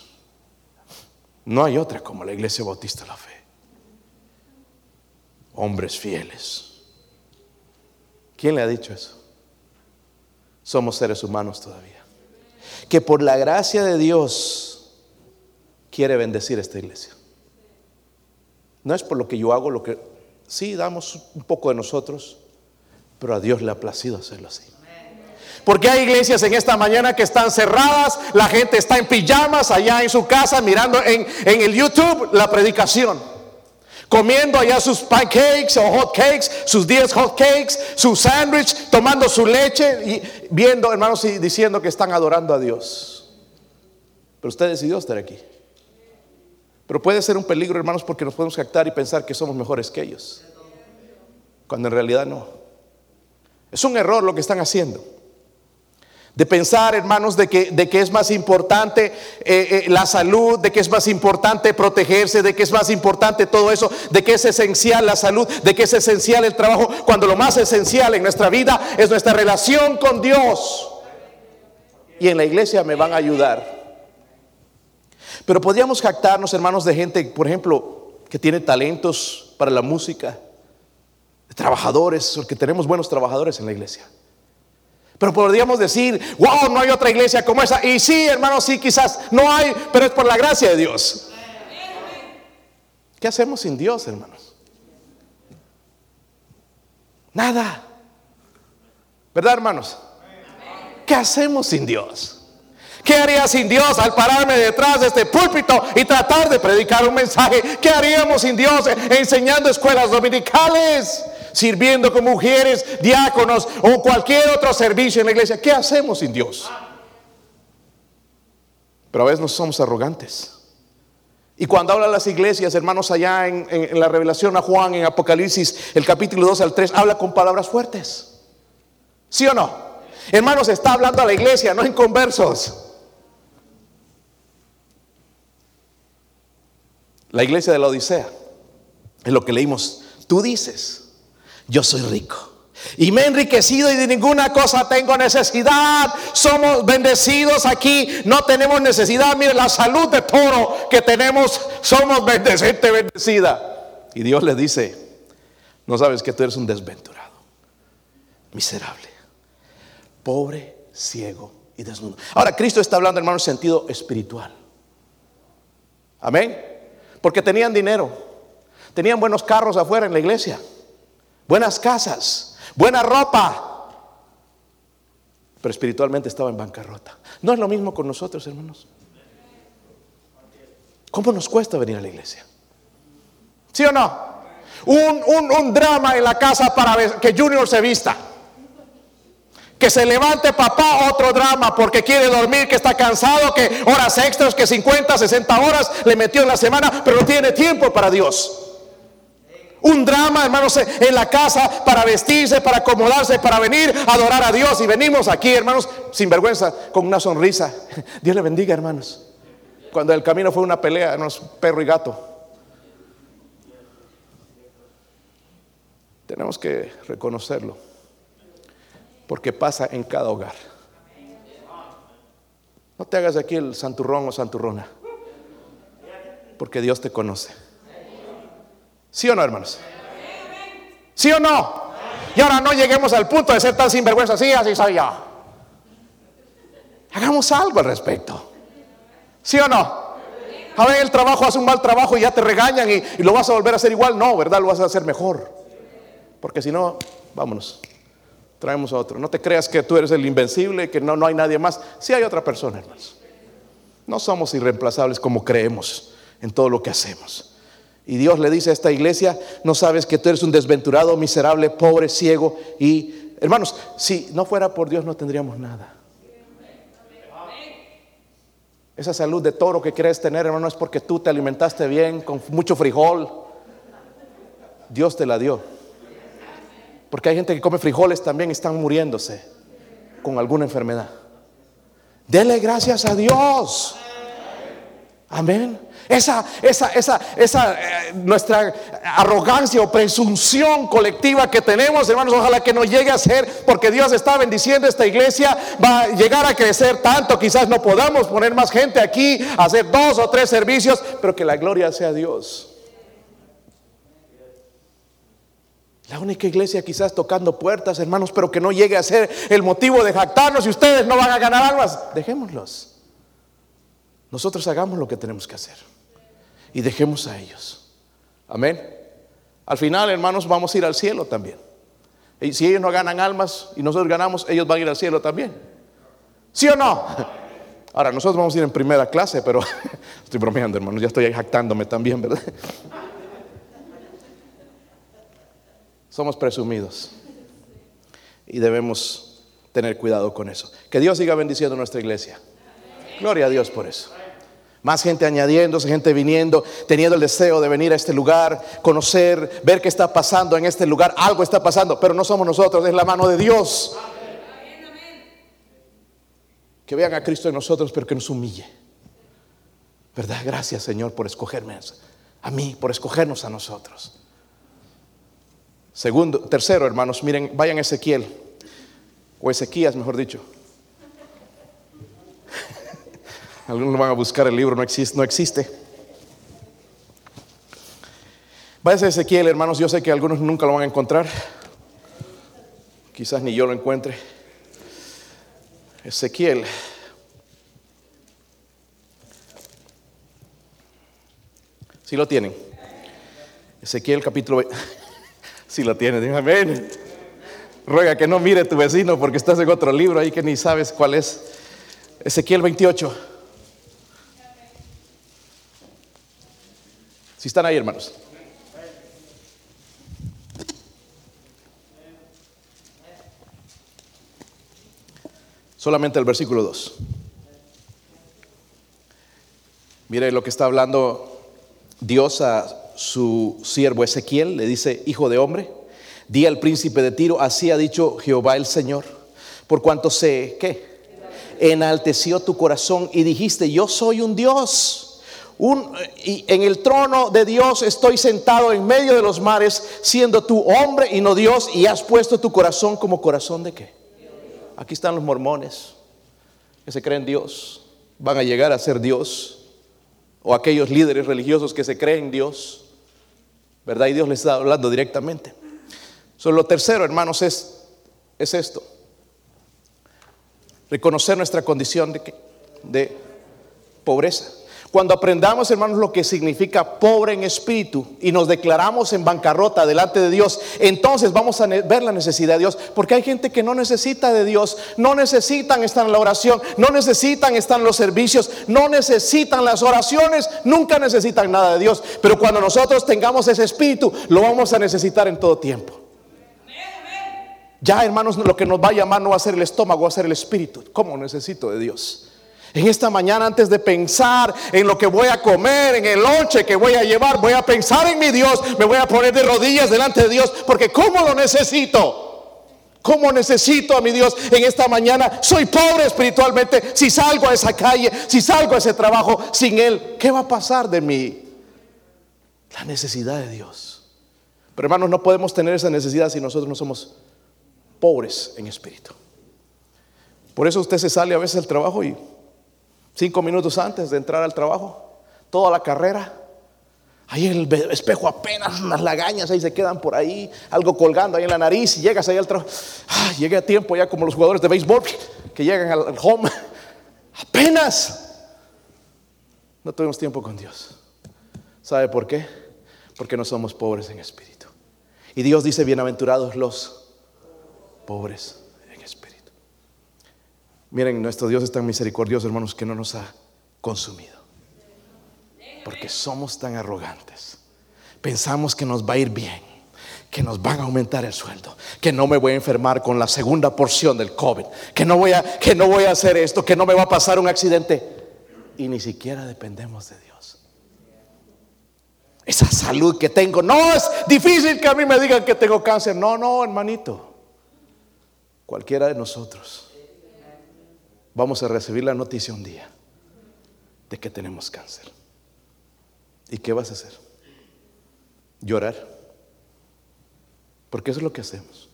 No hay otra como la iglesia bautista de la fe. Hombres fieles. ¿Quién le ha dicho eso? Somos seres humanos todavía. Que por la gracia de Dios quiere bendecir esta iglesia. No es por lo que yo hago, lo que sí damos un poco de nosotros, pero a Dios le ha placido hacerlo así. Porque hay iglesias en esta mañana que están cerradas, la gente está en pijamas allá en su casa mirando en, en el YouTube la predicación. Comiendo allá sus pancakes o hot cakes, sus 10 hot cakes, su sándwich, tomando su leche y viendo, hermanos, y diciendo que están adorando a Dios. Pero usted decidió estar aquí. Pero puede ser un peligro, hermanos, porque nos podemos jactar y pensar que somos mejores que ellos. Cuando en realidad no. Es un error lo que están haciendo. De pensar, hermanos, de que, de que es más importante eh, eh, la salud, de que es más importante protegerse, de que es más importante todo eso, de que es esencial la salud, de que es esencial el trabajo, cuando lo más esencial en nuestra vida es nuestra relación con Dios. Y en la iglesia me van a ayudar. Pero podríamos jactarnos, hermanos, de gente, por ejemplo, que tiene talentos para la música, de trabajadores, porque tenemos buenos trabajadores en la iglesia. Pero podríamos decir, wow, no hay otra iglesia como esa. Y sí, hermanos, sí, quizás no hay, pero es por la gracia de Dios. ¿Qué hacemos sin Dios, hermanos? Nada. ¿Verdad, hermanos? ¿Qué hacemos sin Dios? ¿Qué haría sin Dios al pararme detrás de este púlpito y tratar de predicar un mensaje? ¿Qué haríamos sin Dios enseñando escuelas dominicales? Sirviendo con mujeres, diáconos o cualquier otro servicio en la iglesia. ¿Qué hacemos sin Dios? Pero a veces no somos arrogantes. Y cuando hablan las iglesias, hermanos, allá en, en, la revelación a Juan, en Apocalipsis, el capítulo 2 al 3, habla con palabras fuertes. ¿Sí o no? Hermanos, está hablando a la iglesia, no en conversos. La iglesia de la Odisea, es lo que leímos. Tú dices, yo soy rico. Y me he enriquecido y de ninguna cosa tengo necesidad. Somos bendecidos aquí. No tenemos necesidad. Mire la salud de toro que tenemos. Somos bendecente, bendecida. Y Dios le dice, no sabes que tú eres un desventurado, miserable, pobre, ciego y desnudo. Ahora Cristo está hablando, hermano, en sentido espiritual. Amén. Porque tenían dinero, tenían buenos carros afuera en la iglesia, buenas casas, buena ropa. Pero espiritualmente estaba en bancarrota. No es lo mismo con nosotros, hermanos. ¿Cómo nos cuesta venir a la iglesia? ¿Sí o no? Un, un drama en la casa para que Junior se vista. Que se levante papá otro drama porque quiere dormir, que está cansado, que horas extras, que 50, 60 horas le metió en la semana, pero no tiene tiempo para Dios. Un drama, hermanos, en la casa para vestirse, para acomodarse, para venir a adorar a Dios. Y venimos aquí, hermanos, sin vergüenza, con una sonrisa. Dios le bendiga, hermanos. Cuando el camino fue una pelea, hermanos, perro y gato. Tenemos que reconocerlo porque pasa en cada hogar. No te hagas aquí el santurrón o santurrona, porque Dios te conoce. ¿Sí o no, hermanos? ¿Sí o no? Y ahora no lleguemos al punto de ser tan sinvergüenza así, así soy yo. Hagamos algo al respecto. ¿Sí o no? A ver, el trabajo hace un mal trabajo y ya te regañan y, y, lo vas a volver a hacer igual. No, ¿verdad? Lo vas a hacer mejor. Porque si no, vámonos. Traemos a otro. No te creas que tú eres el invencible, que no, no hay nadie más. Sí hay otra persona, hermanos. No somos irreemplazables como creemos en todo lo que hacemos. Y Dios le dice a esta iglesia, no sabes que tú eres un desventurado, miserable, pobre, ciego. Y hermanos, si no fuera por Dios no tendríamos nada. Esa salud de toro que quieres tener, hermano, es porque tú te alimentaste bien con mucho frijol. Dios te la dio. Porque hay gente que come frijoles también y están muriéndose con alguna enfermedad. Dele gracias a Dios. Amén. Esa, esa, esa, esa, eh, nuestra arrogancia o presunción colectiva que tenemos, hermanos, ojalá que no llegue a ser, porque Dios está bendiciendo esta iglesia, va a llegar a crecer tanto, quizás no podamos poner más gente aquí, hacer dos o tres servicios, pero que la gloria sea Dios. La única iglesia quizás tocando puertas, hermanos, pero que no llegue a ser el motivo de jactarnos y ustedes no van a ganar almas. Dejémoslos. Nosotros hagamos lo que tenemos que hacer y dejemos a ellos. Amén. Al final, hermanos, vamos a ir al cielo también. Y si ellos no ganan almas y nosotros ganamos, ellos van a ir al cielo también. ¿Sí o no? Ahora, nosotros vamos a ir en primera clase, pero estoy bromeando, hermanos, ya estoy jactándome también, ¿verdad? Somos presumidos y debemos tener cuidado con eso. Que Dios siga bendiciendo nuestra iglesia. Gloria a Dios por eso. Más gente añadiéndose, gente viniendo, teniendo el deseo de venir a este lugar, conocer, ver qué está pasando en este lugar. Algo está pasando, pero no somos nosotros, es la mano de Dios. Que vean a Cristo en nosotros, pero que nos humille. ¿Verdad? Gracias, Señor, por escogerme a mí, por escogernos a nosotros. Segundo, tercero, hermanos, miren, vayan Ezequiel, o Ezequías, mejor dicho. Algunos van a buscar el libro, no existe. No existe. Váyase a Ezequiel, hermanos. Yo sé que algunos nunca lo van a encontrar. Quizás ni yo lo encuentre. Ezequiel. Si ¿Sí lo tienen. Ezequiel capítulo. Si ¿Sí lo tienen, amén. Ruega que no mire tu vecino porque estás en otro libro ahí que ni sabes cuál es. Ezequiel 28. Si están ahí, hermanos. Solamente el versículo 2. Mire lo que está hablando Dios a su siervo Ezequiel. Le dice, hijo de hombre, di al príncipe de Tiro, así ha dicho Jehová el Señor. Por cuanto sé que enalteció tu corazón y dijiste, yo soy un Dios y en el trono de Dios estoy sentado en medio de los mares, siendo tú hombre y no Dios, y has puesto tu corazón como corazón de qué? Aquí están los mormones que se creen Dios, van a llegar a ser Dios, o aquellos líderes religiosos que se creen Dios, ¿verdad? Y Dios les está hablando directamente. Solo lo tercero, hermanos, es, es esto: reconocer nuestra condición de, de pobreza. Cuando aprendamos, hermanos, lo que significa pobre en espíritu y nos declaramos en bancarrota delante de Dios, entonces vamos a ver la necesidad de Dios. Porque hay gente que no necesita de Dios, no necesitan estar en la oración, no necesitan estar en los servicios, no necesitan las oraciones, nunca necesitan nada de Dios. Pero cuando nosotros tengamos ese espíritu, lo vamos a necesitar en todo tiempo. Ya, hermanos, lo que nos va a llamar no va a ser el estómago, va a ser el espíritu. ¿Cómo necesito de Dios? En esta mañana, antes de pensar en lo que voy a comer, en el lonche que voy a llevar, voy a pensar en mi Dios, me voy a poner de rodillas delante de Dios, porque ¿cómo lo necesito? ¿Cómo necesito a mi Dios en esta mañana? Soy pobre espiritualmente. Si salgo a esa calle, si salgo a ese trabajo sin Él, ¿qué va a pasar de mí? La necesidad de Dios. Pero hermanos, no podemos tener esa necesidad si nosotros no somos pobres en espíritu. Por eso usted se sale a veces del trabajo y cinco minutos antes de entrar al trabajo, toda la carrera, Ahí el espejo apenas unas lagañas ahí se quedan por ahí, algo colgando ahí en la nariz y llegas ahí al trabajo. Ah, llegué a tiempo ya como los jugadores de béisbol que llegan al home. Apenas. No tuvimos tiempo con Dios. ¿Sabe por qué? Porque no somos pobres en espíritu. Y Dios dice, bienaventurados los pobres. Miren, nuestro Dios es tan misericordioso, hermanos, que no nos ha consumido. Porque somos tan arrogantes. Pensamos que nos va a ir bien, que nos van a aumentar el sueldo, que no me voy a enfermar con la segunda porción del COVID, que no voy a, que no voy a hacer esto, que no me va a pasar un accidente. Y ni siquiera dependemos de Dios. Esa salud que tengo, no es difícil que a mí me digan que tengo cáncer. No, no, hermanito. Cualquiera de nosotros vamos a recibir la noticia un día de que tenemos cáncer. ¿Y qué vas a hacer? Llorar. Porque eso es lo que hacemos.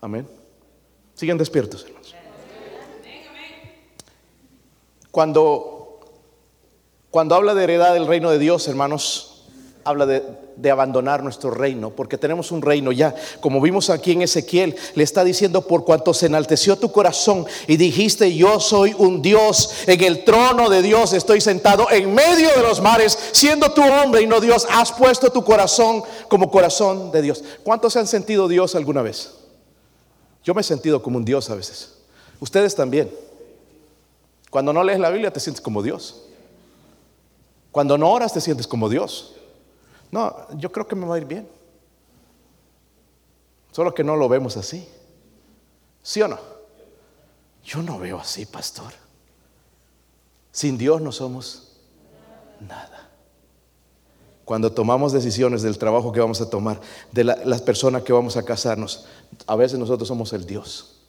Amén. Siguen despiertos, hermanos. Cuando, cuando habla de heredad del reino de Dios, hermanos, habla de, abandonar nuestro reino, porque tenemos un reino ya, como vimos aquí en Ezequiel, le está diciendo, por cuanto se enalteció tu corazón y dijiste, yo soy un Dios, en el trono de Dios estoy sentado en medio de los mares, siendo tu hombre y no Dios, has puesto tu corazón como corazón de Dios. ¿Cuántos se han sentido Dios alguna vez? Yo me he sentido como un Dios a veces. Ustedes también. Cuando no lees la Biblia te sientes como Dios. Cuando no oras te sientes como Dios. No, yo creo que me va a ir bien. Solo que no lo vemos así. ¿Sí o no? Yo no veo así, pastor. Sin Dios no somos nada. Cuando tomamos decisiones del trabajo que vamos a tomar, de las personas que vamos a casarnos, a veces nosotros somos el Dios.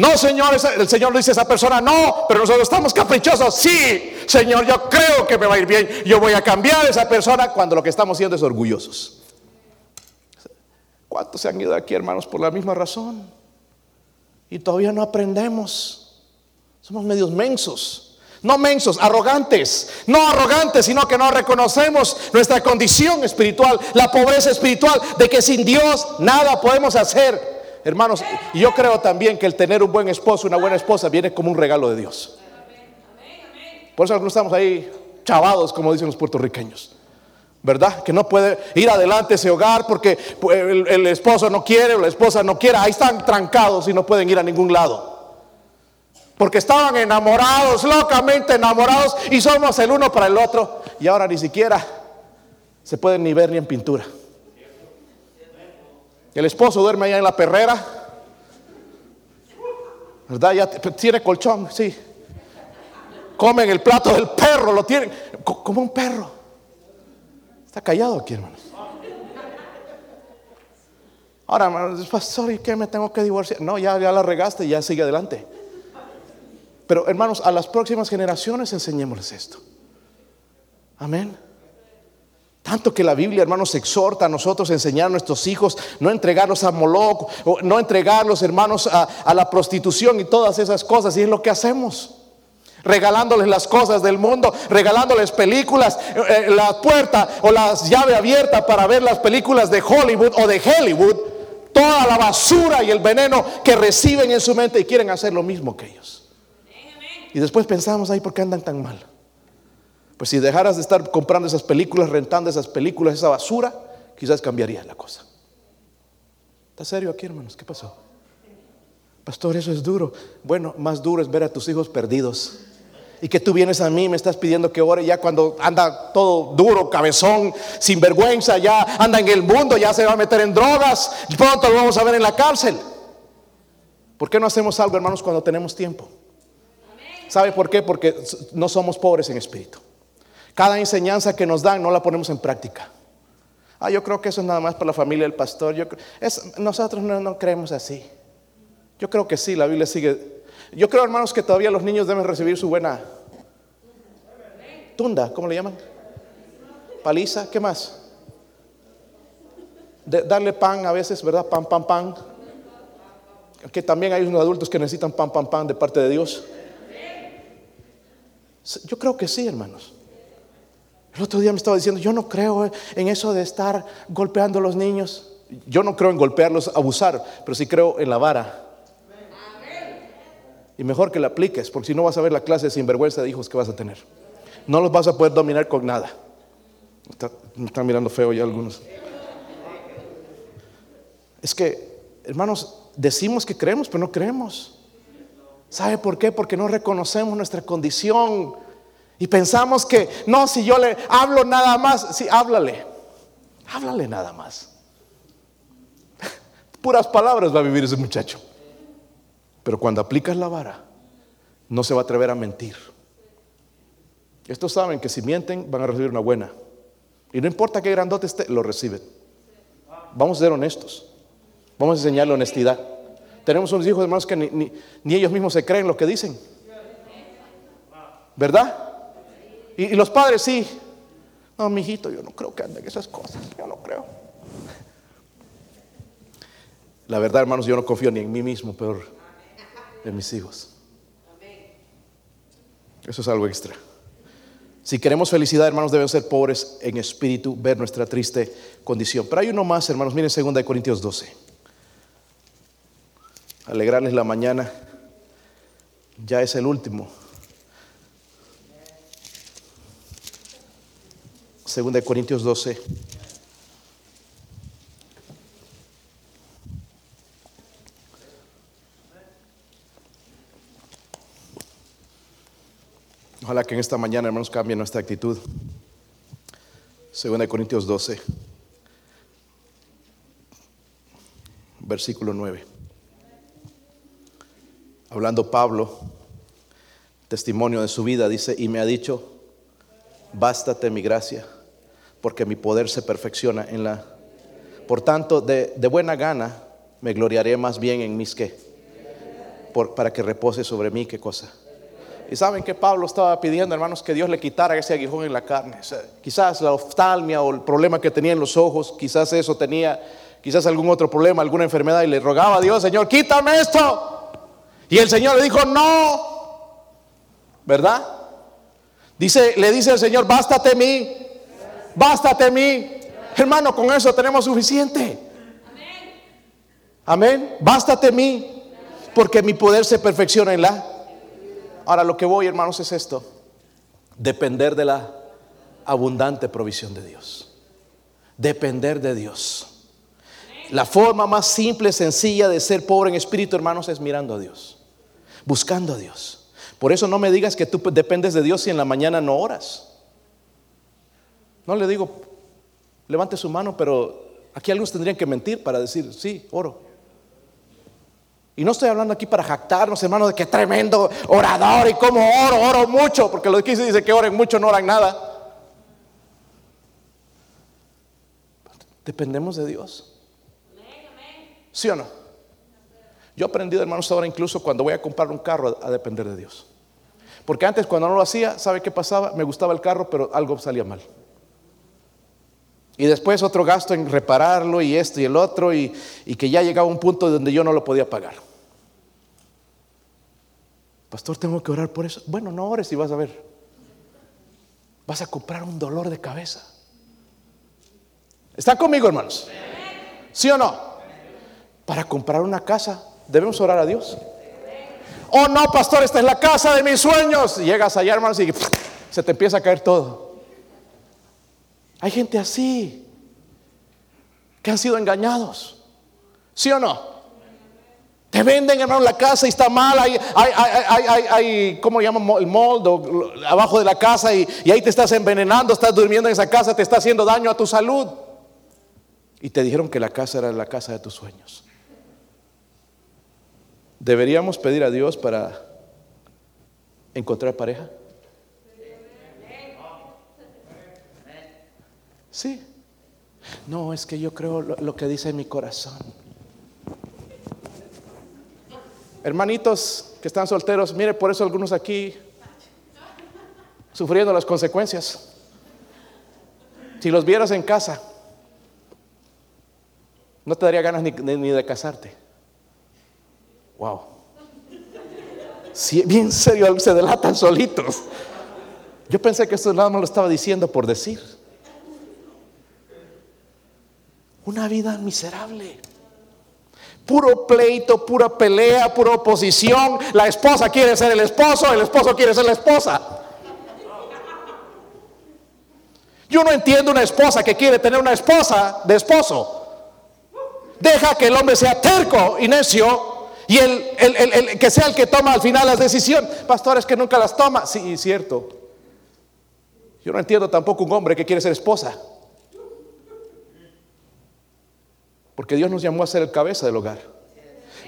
No, Señor, el Señor dice a esa persona, no, pero nosotros estamos caprichosos. Sí, Señor, yo creo que me va a ir bien. Yo voy a cambiar a esa persona cuando lo que estamos haciendo es orgullosos. ¿Cuántos se han ido aquí, hermanos, por la misma razón? Y todavía no aprendemos. Somos medios mensos. No mensos, arrogantes. No arrogantes, sino que no reconocemos nuestra condición espiritual, la pobreza espiritual, de que sin Dios nada podemos hacer. Hermanos, yo creo también que el tener un buen esposo, una buena esposa, viene como un regalo de Dios. Por eso algunos estamos ahí chavados, como dicen los puertorriqueños. ¿Verdad? Que no puede ir adelante ese hogar porque pues, el, esposo no quiere o la esposa no quiere. Ahí están trancados y no pueden ir a ningún lado. Porque estaban enamorados, locamente enamorados y somos el uno para el otro. Y ahora ni siquiera se pueden ni ver ni en pintura. El esposo duerme allá en la perrera. ¿Verdad? Ya tiene colchón, sí. Comen el plato del perro, lo tienen como un perro. Está callado aquí, hermanos. Ahora, hermanos, pastor, ¿y qué me tengo que divorciar? No, ya, ya la regaste ya sigue adelante. Pero, hermanos, a las próximas generaciones enseñémosles esto. Amén. Tanto que la Biblia, hermanos, exhorta a nosotros a enseñar a nuestros hijos, no entregarlos a Moloch, no entregarlos, hermanos, a, la prostitución y todas esas cosas. Y es lo que hacemos. Regalándoles las cosas del mundo, regalándoles películas, eh, eh, la puerta o la llave abierta para ver las películas de Hollywood o de Hollywood. Toda la basura y el veneno que reciben en su mente y quieren hacer lo mismo que ellos. Y después pensamos, ahí, ¿por qué andan tan mal? Pues si dejaras de estar comprando esas películas, rentando esas películas, esa basura, quizás cambiaría la cosa. ¿Está serio aquí, hermanos? ¿Qué pasó? Pastor, eso es duro. Bueno, más duro es ver a tus hijos perdidos. Y que tú vienes a mí, me estás pidiendo que ore ya cuando anda todo duro, cabezón, sin vergüenza, ya anda en el mundo, ya se va a meter en drogas, pronto lo vamos a ver en la cárcel. ¿Por qué no hacemos algo, hermanos, cuando tenemos tiempo? ¿Sabe por qué? Porque no somos pobres en espíritu. Cada enseñanza que nos dan no la ponemos en práctica. Ah, yo creo que eso es nada más para la familia del pastor. Yo, nosotros no, no creemos así. Yo creo que sí, la Biblia sigue. Yo creo, hermanos, que todavía los niños deben recibir su buena tunda, ¿cómo le llaman? Paliza, ¿qué más? darle pan a veces, ¿verdad? Pan, pan, pan. Que también hay unos adultos que necesitan pan, pan, pan de parte de Dios. Yo creo que sí, hermanos. El otro día me estaba diciendo, yo no creo en eso de estar golpeando a los niños. Yo no creo en golpearlos, abusar, pero sí creo en la vara. Y mejor que la apliques, porque si no vas a ver la clase de sinvergüenza de hijos que vas a tener. No los vas a poder dominar con nada. me están mirando feo ya algunos. Es que, hermanos, decimos que creemos, pero no creemos. ¿Sabe por qué? Porque no reconocemos nuestra condición y pensamos que, no, si yo le hablo nada más, sí, háblale, háblale nada más. Puras palabras va a vivir ese muchacho. Pero cuando aplicas la vara, no se va a atrever a mentir. Estos saben que si mienten van a recibir una buena. Y no importa qué grandote esté, lo reciben. Vamos a ser honestos. Vamos a enseñarle honestidad. Tenemos unos hijos hermanos que ni, ellos mismos se creen lo que dicen. ¿Verdad? Y, los padres sí. No, mi hijito, yo no creo que anden esas cosas. Yo no creo. La verdad, hermanos, yo no confío ni en mí mismo, peor en mis hijos. Eso es algo extra. Si queremos felicidad, hermanos, debemos ser pobres en espíritu, ver nuestra triste condición. Pero hay uno más, hermanos, miren 2 Corintios 12 alegrarles la mañana. Ya es el último. Segunda de Corintios 12. Ojalá que en esta mañana, hermanos, cambie nuestra actitud. Segunda de Corintios 12, versículo 9 hablando Pablo, testimonio de su vida, dice, y me ha dicho, bástate mi gracia, porque mi poder se perfecciona en la... Por tanto, de, buena gana me gloriaré más bien en mis que, para que repose sobre mí, ¿qué cosa? Y saben que Pablo estaba pidiendo, hermanos, que Dios le quitara ese aguijón en la carne. quizás la oftalmia o el problema que tenía en los ojos, quizás eso tenía, quizás algún otro problema, alguna enfermedad, y le rogaba a Dios, Señor, quítame esto. Y el Señor le dijo, no, ¿verdad? Dice, le dice el Señor, bástate mí, bástate mí. Hermano, con eso tenemos suficiente. Amén. Bástate mí, porque mi poder se perfecciona en la. Ahora lo que voy, hermanos, es esto: depender de la abundante provisión de Dios. Depender de Dios. La forma más simple, sencilla de ser pobre en espíritu, hermanos, es mirando a Dios buscando a Dios. Por eso no me digas que tú dependes de Dios si en la mañana no oras. No le digo, levante su mano, pero aquí algunos tendrían que mentir para decir, sí, oro. Y no estoy hablando aquí para jactarnos, hermano, de que tremendo orador y como oro, oro mucho, porque lo que dice que oren mucho, no oran nada. Dependemos de Dios. ¿Sí o no? Yo he aprendido, hermanos, ahora incluso cuando voy a comprar un carro a, depender de Dios. Porque antes cuando no lo hacía, ¿sabe qué pasaba? Me gustaba el carro, pero algo salía mal. Y después otro gasto en repararlo y esto y el otro y, que ya llegaba un punto donde yo no lo podía pagar. Pastor, tengo que orar por eso. Bueno, no ores y vas a ver. Vas a comprar un dolor de cabeza. ¿Están conmigo, hermanos? ¿Sí o no? Para comprar una casa Debemos orar a Dios. Oh no, pastor, esta es la casa de mis sueños. llegas allá, hermanos, y se te empieza a caer todo. Hay gente así que han sido engañados. ¿Sí o no? Te venden, hermano, la casa y está mal. Hay, hay, hay, hay ¿cómo llaman? El moldo abajo de la casa y, y ahí te estás envenenando, estás durmiendo en esa casa, te está haciendo daño a tu salud. Y te dijeron que la casa era la casa de tus sueños. ¿Deberíamos pedir a Dios para encontrar pareja? Sí. No, es que yo creo lo, que dice mi corazón. Hermanitos que están solteros, mire, por eso algunos aquí sufriendo las consecuencias. Si los vieras en casa, no te daría ganas ni de casarte. Wow. bien serio, se delatan solitos. Yo pensé que esto nada más lo estaba diciendo por decir. Una vida miserable. Puro pleito, pura pelea, pura oposición. La esposa quiere ser el esposo, el esposo quiere ser la esposa. Yo no entiendo una esposa que quiere tener una esposa de esposo. Deja que el hombre sea terco y necio y el, que sea el que toma al final las decisiones. Pastores que nunca las toma. Sí, cierto. Yo no entiendo tampoco un hombre que quiere ser esposa. Porque Dios nos llamó a ser el cabeza del hogar.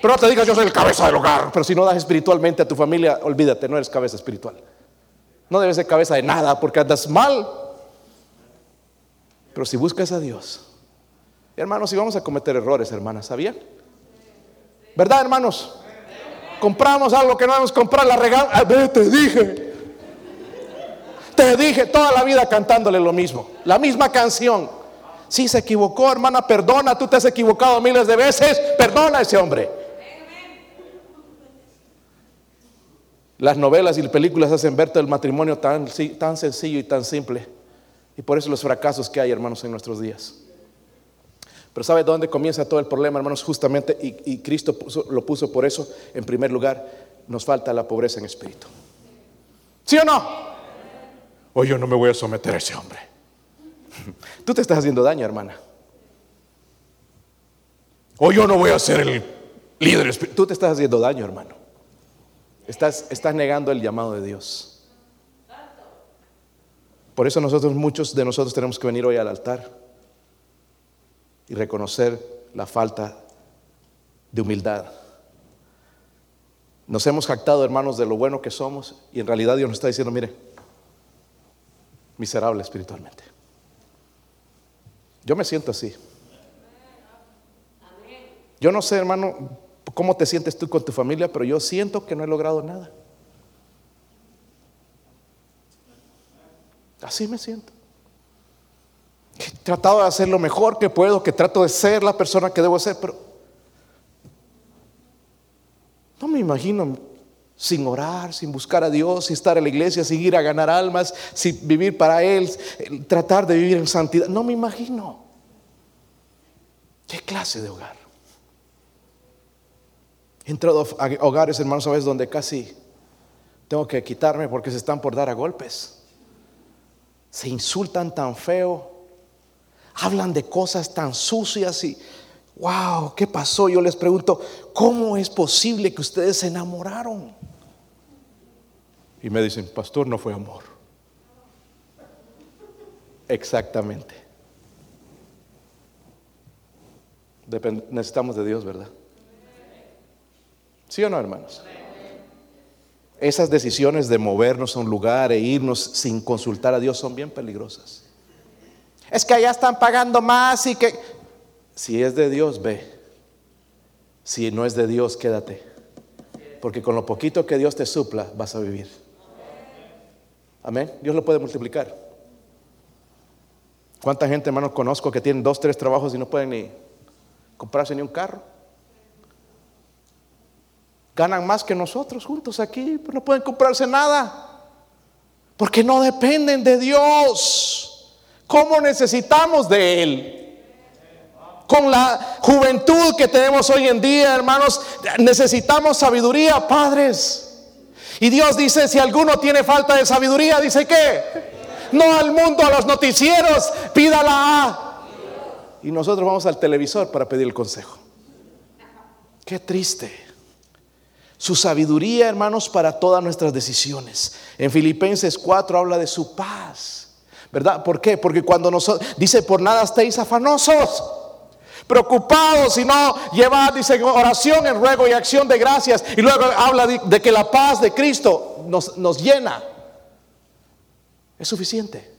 Pero no te digas yo soy el cabeza del hogar. Pero si no das espiritualmente a tu familia, olvídate, no eres cabeza espiritual. No debes ser cabeza de nada porque andas mal. Pero si buscas a Dios, hermanos, si vamos a cometer errores, hermanas, ¿sabían? ¿Verdad, hermanos? Compramos algo que no debemos comprar, la regalamos. Ah, te dije. Te dije toda la vida cantándole lo mismo, la misma canción. Si se equivocó, hermana, perdona, tú te has equivocado miles de veces, perdona a ese hombre. Las novelas y películas hacen ver todo el matrimonio tan, tan sencillo y tan simple. Y por eso los fracasos que hay, hermanos, en nuestros días. Pero ¿sabe dónde comienza todo el problema, hermanos? Justamente, y, Cristo lo puso por eso, en primer lugar, nos falta la pobreza en espíritu. ¿Sí o no? O yo no me voy a someter a ese hombre. Tú te estás haciendo daño, hermana. O yo no voy a ser el líder espiritual. Tú te estás haciendo daño, hermano. Estás, estás negando el llamado de Dios. Por eso nosotros, muchos de nosotros tenemos que venir hoy al altar y reconocer la falta de humildad. Nos hemos jactado, hermanos, de lo bueno que somos y en realidad Dios nos está diciendo, mire, miserable espiritualmente. Yo me siento así. Yo no sé, hermano, cómo te sientes tú con tu familia, pero yo siento que no he logrado nada. Así me siento. He tratado de hacer lo mejor que puedo, que trato de ser la persona que debo ser, pero no me imagino sin orar, sin buscar a Dios, sin estar en la iglesia, sin ir a ganar almas, sin vivir para Él, tratar de vivir en santidad. No me imagino. ¿Qué clase de hogar? He entrado a hogares, hermanos, a veces donde casi tengo que quitarme porque se están por dar a golpes. Se insultan tan feo, hablan de cosas tan sucias y, wow, ¿qué pasó? Yo les pregunto, ¿cómo es posible que ustedes se enamoraron? Y me dicen, pastor, no fue amor. Exactamente. necesitamos de Dios, ¿verdad? ¿Sí o no, hermanos? Esas decisiones de movernos a un lugar e irnos sin consultar a Dios son bien peligrosas. Es que allá están pagando más y que... Si es de Dios, ve. Si no es de Dios, quédate. Porque con lo poquito que Dios te supla, vas a vivir. Amén. Dios lo puede multiplicar. ¿Cuánta gente, hermano, conozco que tienen dos, tres trabajos y no pueden ni comprarse ni un carro? Ganan más que nosotros juntos aquí, pero no pueden comprarse nada. Porque no dependen de Dios. ¿Cómo necesitamos de Él? Con la juventud que tenemos hoy en día, hermanos, necesitamos sabiduría, padres. Y Dios dice, si alguno tiene falta de sabiduría, dice que no al mundo, a los noticieros, pídala. Y nosotros vamos al televisor para pedir el consejo. Qué triste. Su sabiduría, hermanos, para todas nuestras decisiones. En Filipenses 4 habla de su paz. ¿Verdad? ¿Por qué? Porque cuando nosotros, dice, por nada estéis afanosos preocupados, sino llevar, dice, oración, en ruego y acción de gracias. Y luego habla de, que la paz de Cristo nos, nos llena. Es suficiente.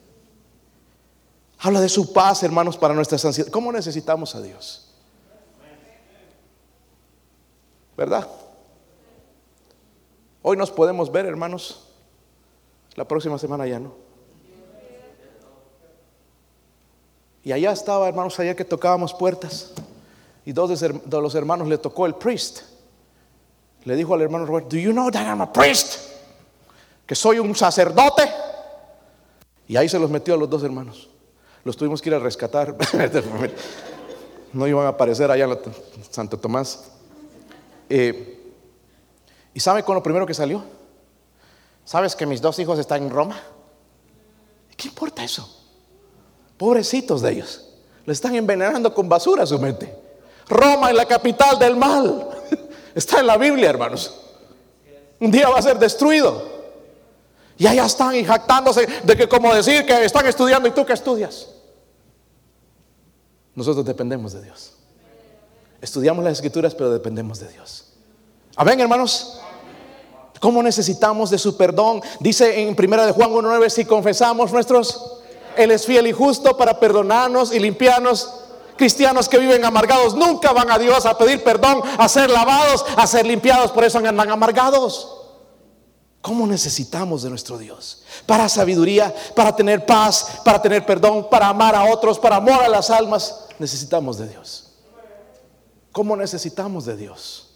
Habla de su paz, hermanos, para nuestra ansiedad. ¿Cómo necesitamos a Dios? ¿Verdad? Hoy nos podemos ver, hermanos. La próxima semana ya no. Y allá estaba, hermanos, allá que tocábamos puertas. Y dos de los hermanos le tocó el priest. Le dijo al hermano Roberto, Do you know that I'm a priest? Que soy un sacerdote. Y ahí se los metió a los dos hermanos. Los tuvimos que ir a rescatar. no iban a aparecer allá en Santo Tomás. Eh, ¿Y sabe con lo primero que salió? ¿Sabes que mis dos hijos están en Roma? ¿Qué importa eso? Pobrecitos de ellos. Le están envenenando con basura su mente. Roma es la capital del mal. Está en la Biblia, hermanos. Un día va a ser destruido. Y allá están y jactándose de que como decir que están estudiando y tú que estudias. Nosotros dependemos de Dios. Estudiamos las escrituras, pero dependemos de Dios. Amén, hermanos. ¿Cómo necesitamos de su perdón? Dice en primera de Juan 1.9, si confesamos nuestros, Él es fiel y justo para perdonarnos y limpiarnos. Cristianos que viven amargados nunca van a Dios a pedir perdón, a ser lavados, a ser limpiados, por eso andan amargados. ¿Cómo necesitamos de nuestro Dios? Para sabiduría, para tener paz, para tener perdón, para amar a otros, para amor a las almas, necesitamos de Dios. ¿Cómo necesitamos de Dios?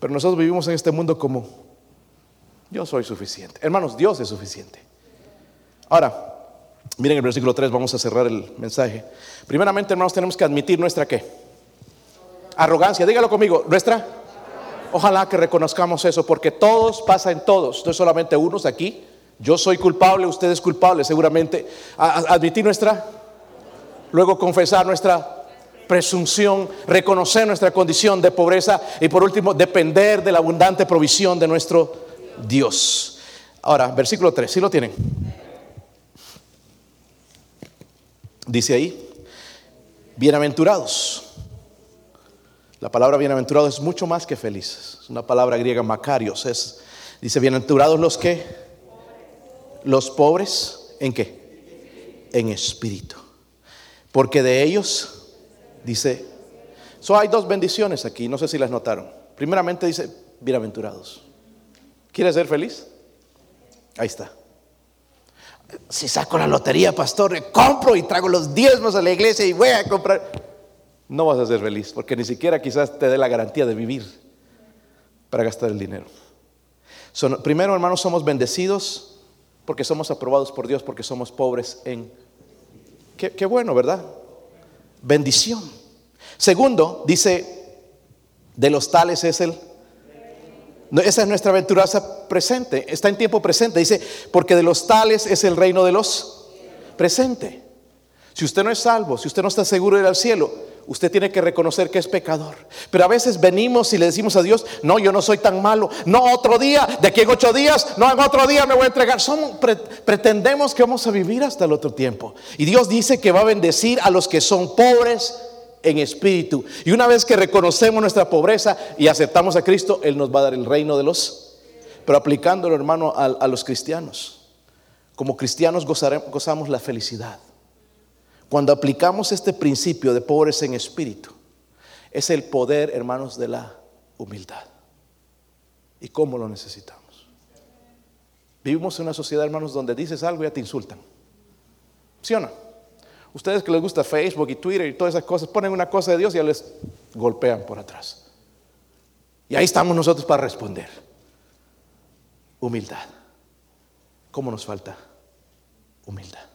Pero nosotros vivimos en este mundo como yo soy suficiente. Hermanos, Dios es suficiente. Ahora, miren el versículo 3, vamos a cerrar el mensaje. Primeramente, hermanos, tenemos que admitir nuestra qué? Arrogancia, dígalo conmigo, nuestra. Ojalá que reconozcamos eso, porque todos pasa en todos, no es solamente unos aquí. Yo soy culpable, usted es culpable, seguramente. Admitir nuestra, luego confesar nuestra presunción, reconocer nuestra condición de pobreza y por último, depender de la abundante provisión de nuestro Dios. Ahora, versículo 3, ¿sí lo tienen? Dice ahí, bienaventurados. La palabra bienaventurado es mucho más que felices. Es una palabra griega macarios. Es, dice, bienaventurados los que, los pobres, ¿en qué? En espíritu. Porque de ellos, dice, so hay dos bendiciones aquí, no sé si las notaron. Primeramente dice, bienaventurados. ¿Quieres ser feliz? Ahí está. Si saco la lotería, pastor, compro y traigo los diezmos a la iglesia y voy a comprar. No vas a ser feliz porque ni siquiera quizás te dé la garantía de vivir para gastar el dinero. primero, hermanos, somos bendecidos porque somos aprobados por Dios, porque somos pobres en... Qué bueno, ¿verdad? Bendición. Segundo, dice, de los tales es el esa es nuestra aventurosa presente, está en tiempo presente. Dice, porque de los tales es el reino de los presente. Si usted no es salvo, si usted no está seguro de ir al cielo, usted tiene que reconocer que es pecador. Pero a veces venimos y le decimos a Dios, no, yo no soy tan malo. No, otro día, de aquí en ocho días, no, en otro día me voy a entregar. Somos, pretendemos que vamos a vivir hasta el otro tiempo. Y Dios dice que va a bendecir a los que son pobres en espíritu. Y una vez que reconocemos nuestra pobreza y aceptamos a Cristo, Él nos va a dar el reino de los... Pero aplicándolo, hermano, a, los cristianos. Como cristianos gozamos la felicidad. Cuando aplicamos este principio de pobreza en espíritu, es el poder, hermanos, de la humildad. ¿Y cómo lo necesitamos? Vivimos en una sociedad, hermanos, donde dices algo y ya te insultan. ¿Sí o no? Ustedes que les gusta Facebook y Twitter y todas esas cosas, ponen una cosa de Dios y ya les golpean por atrás. Y ahí estamos nosotros para responder. Humildad. ¿Cómo nos falta? Humildad.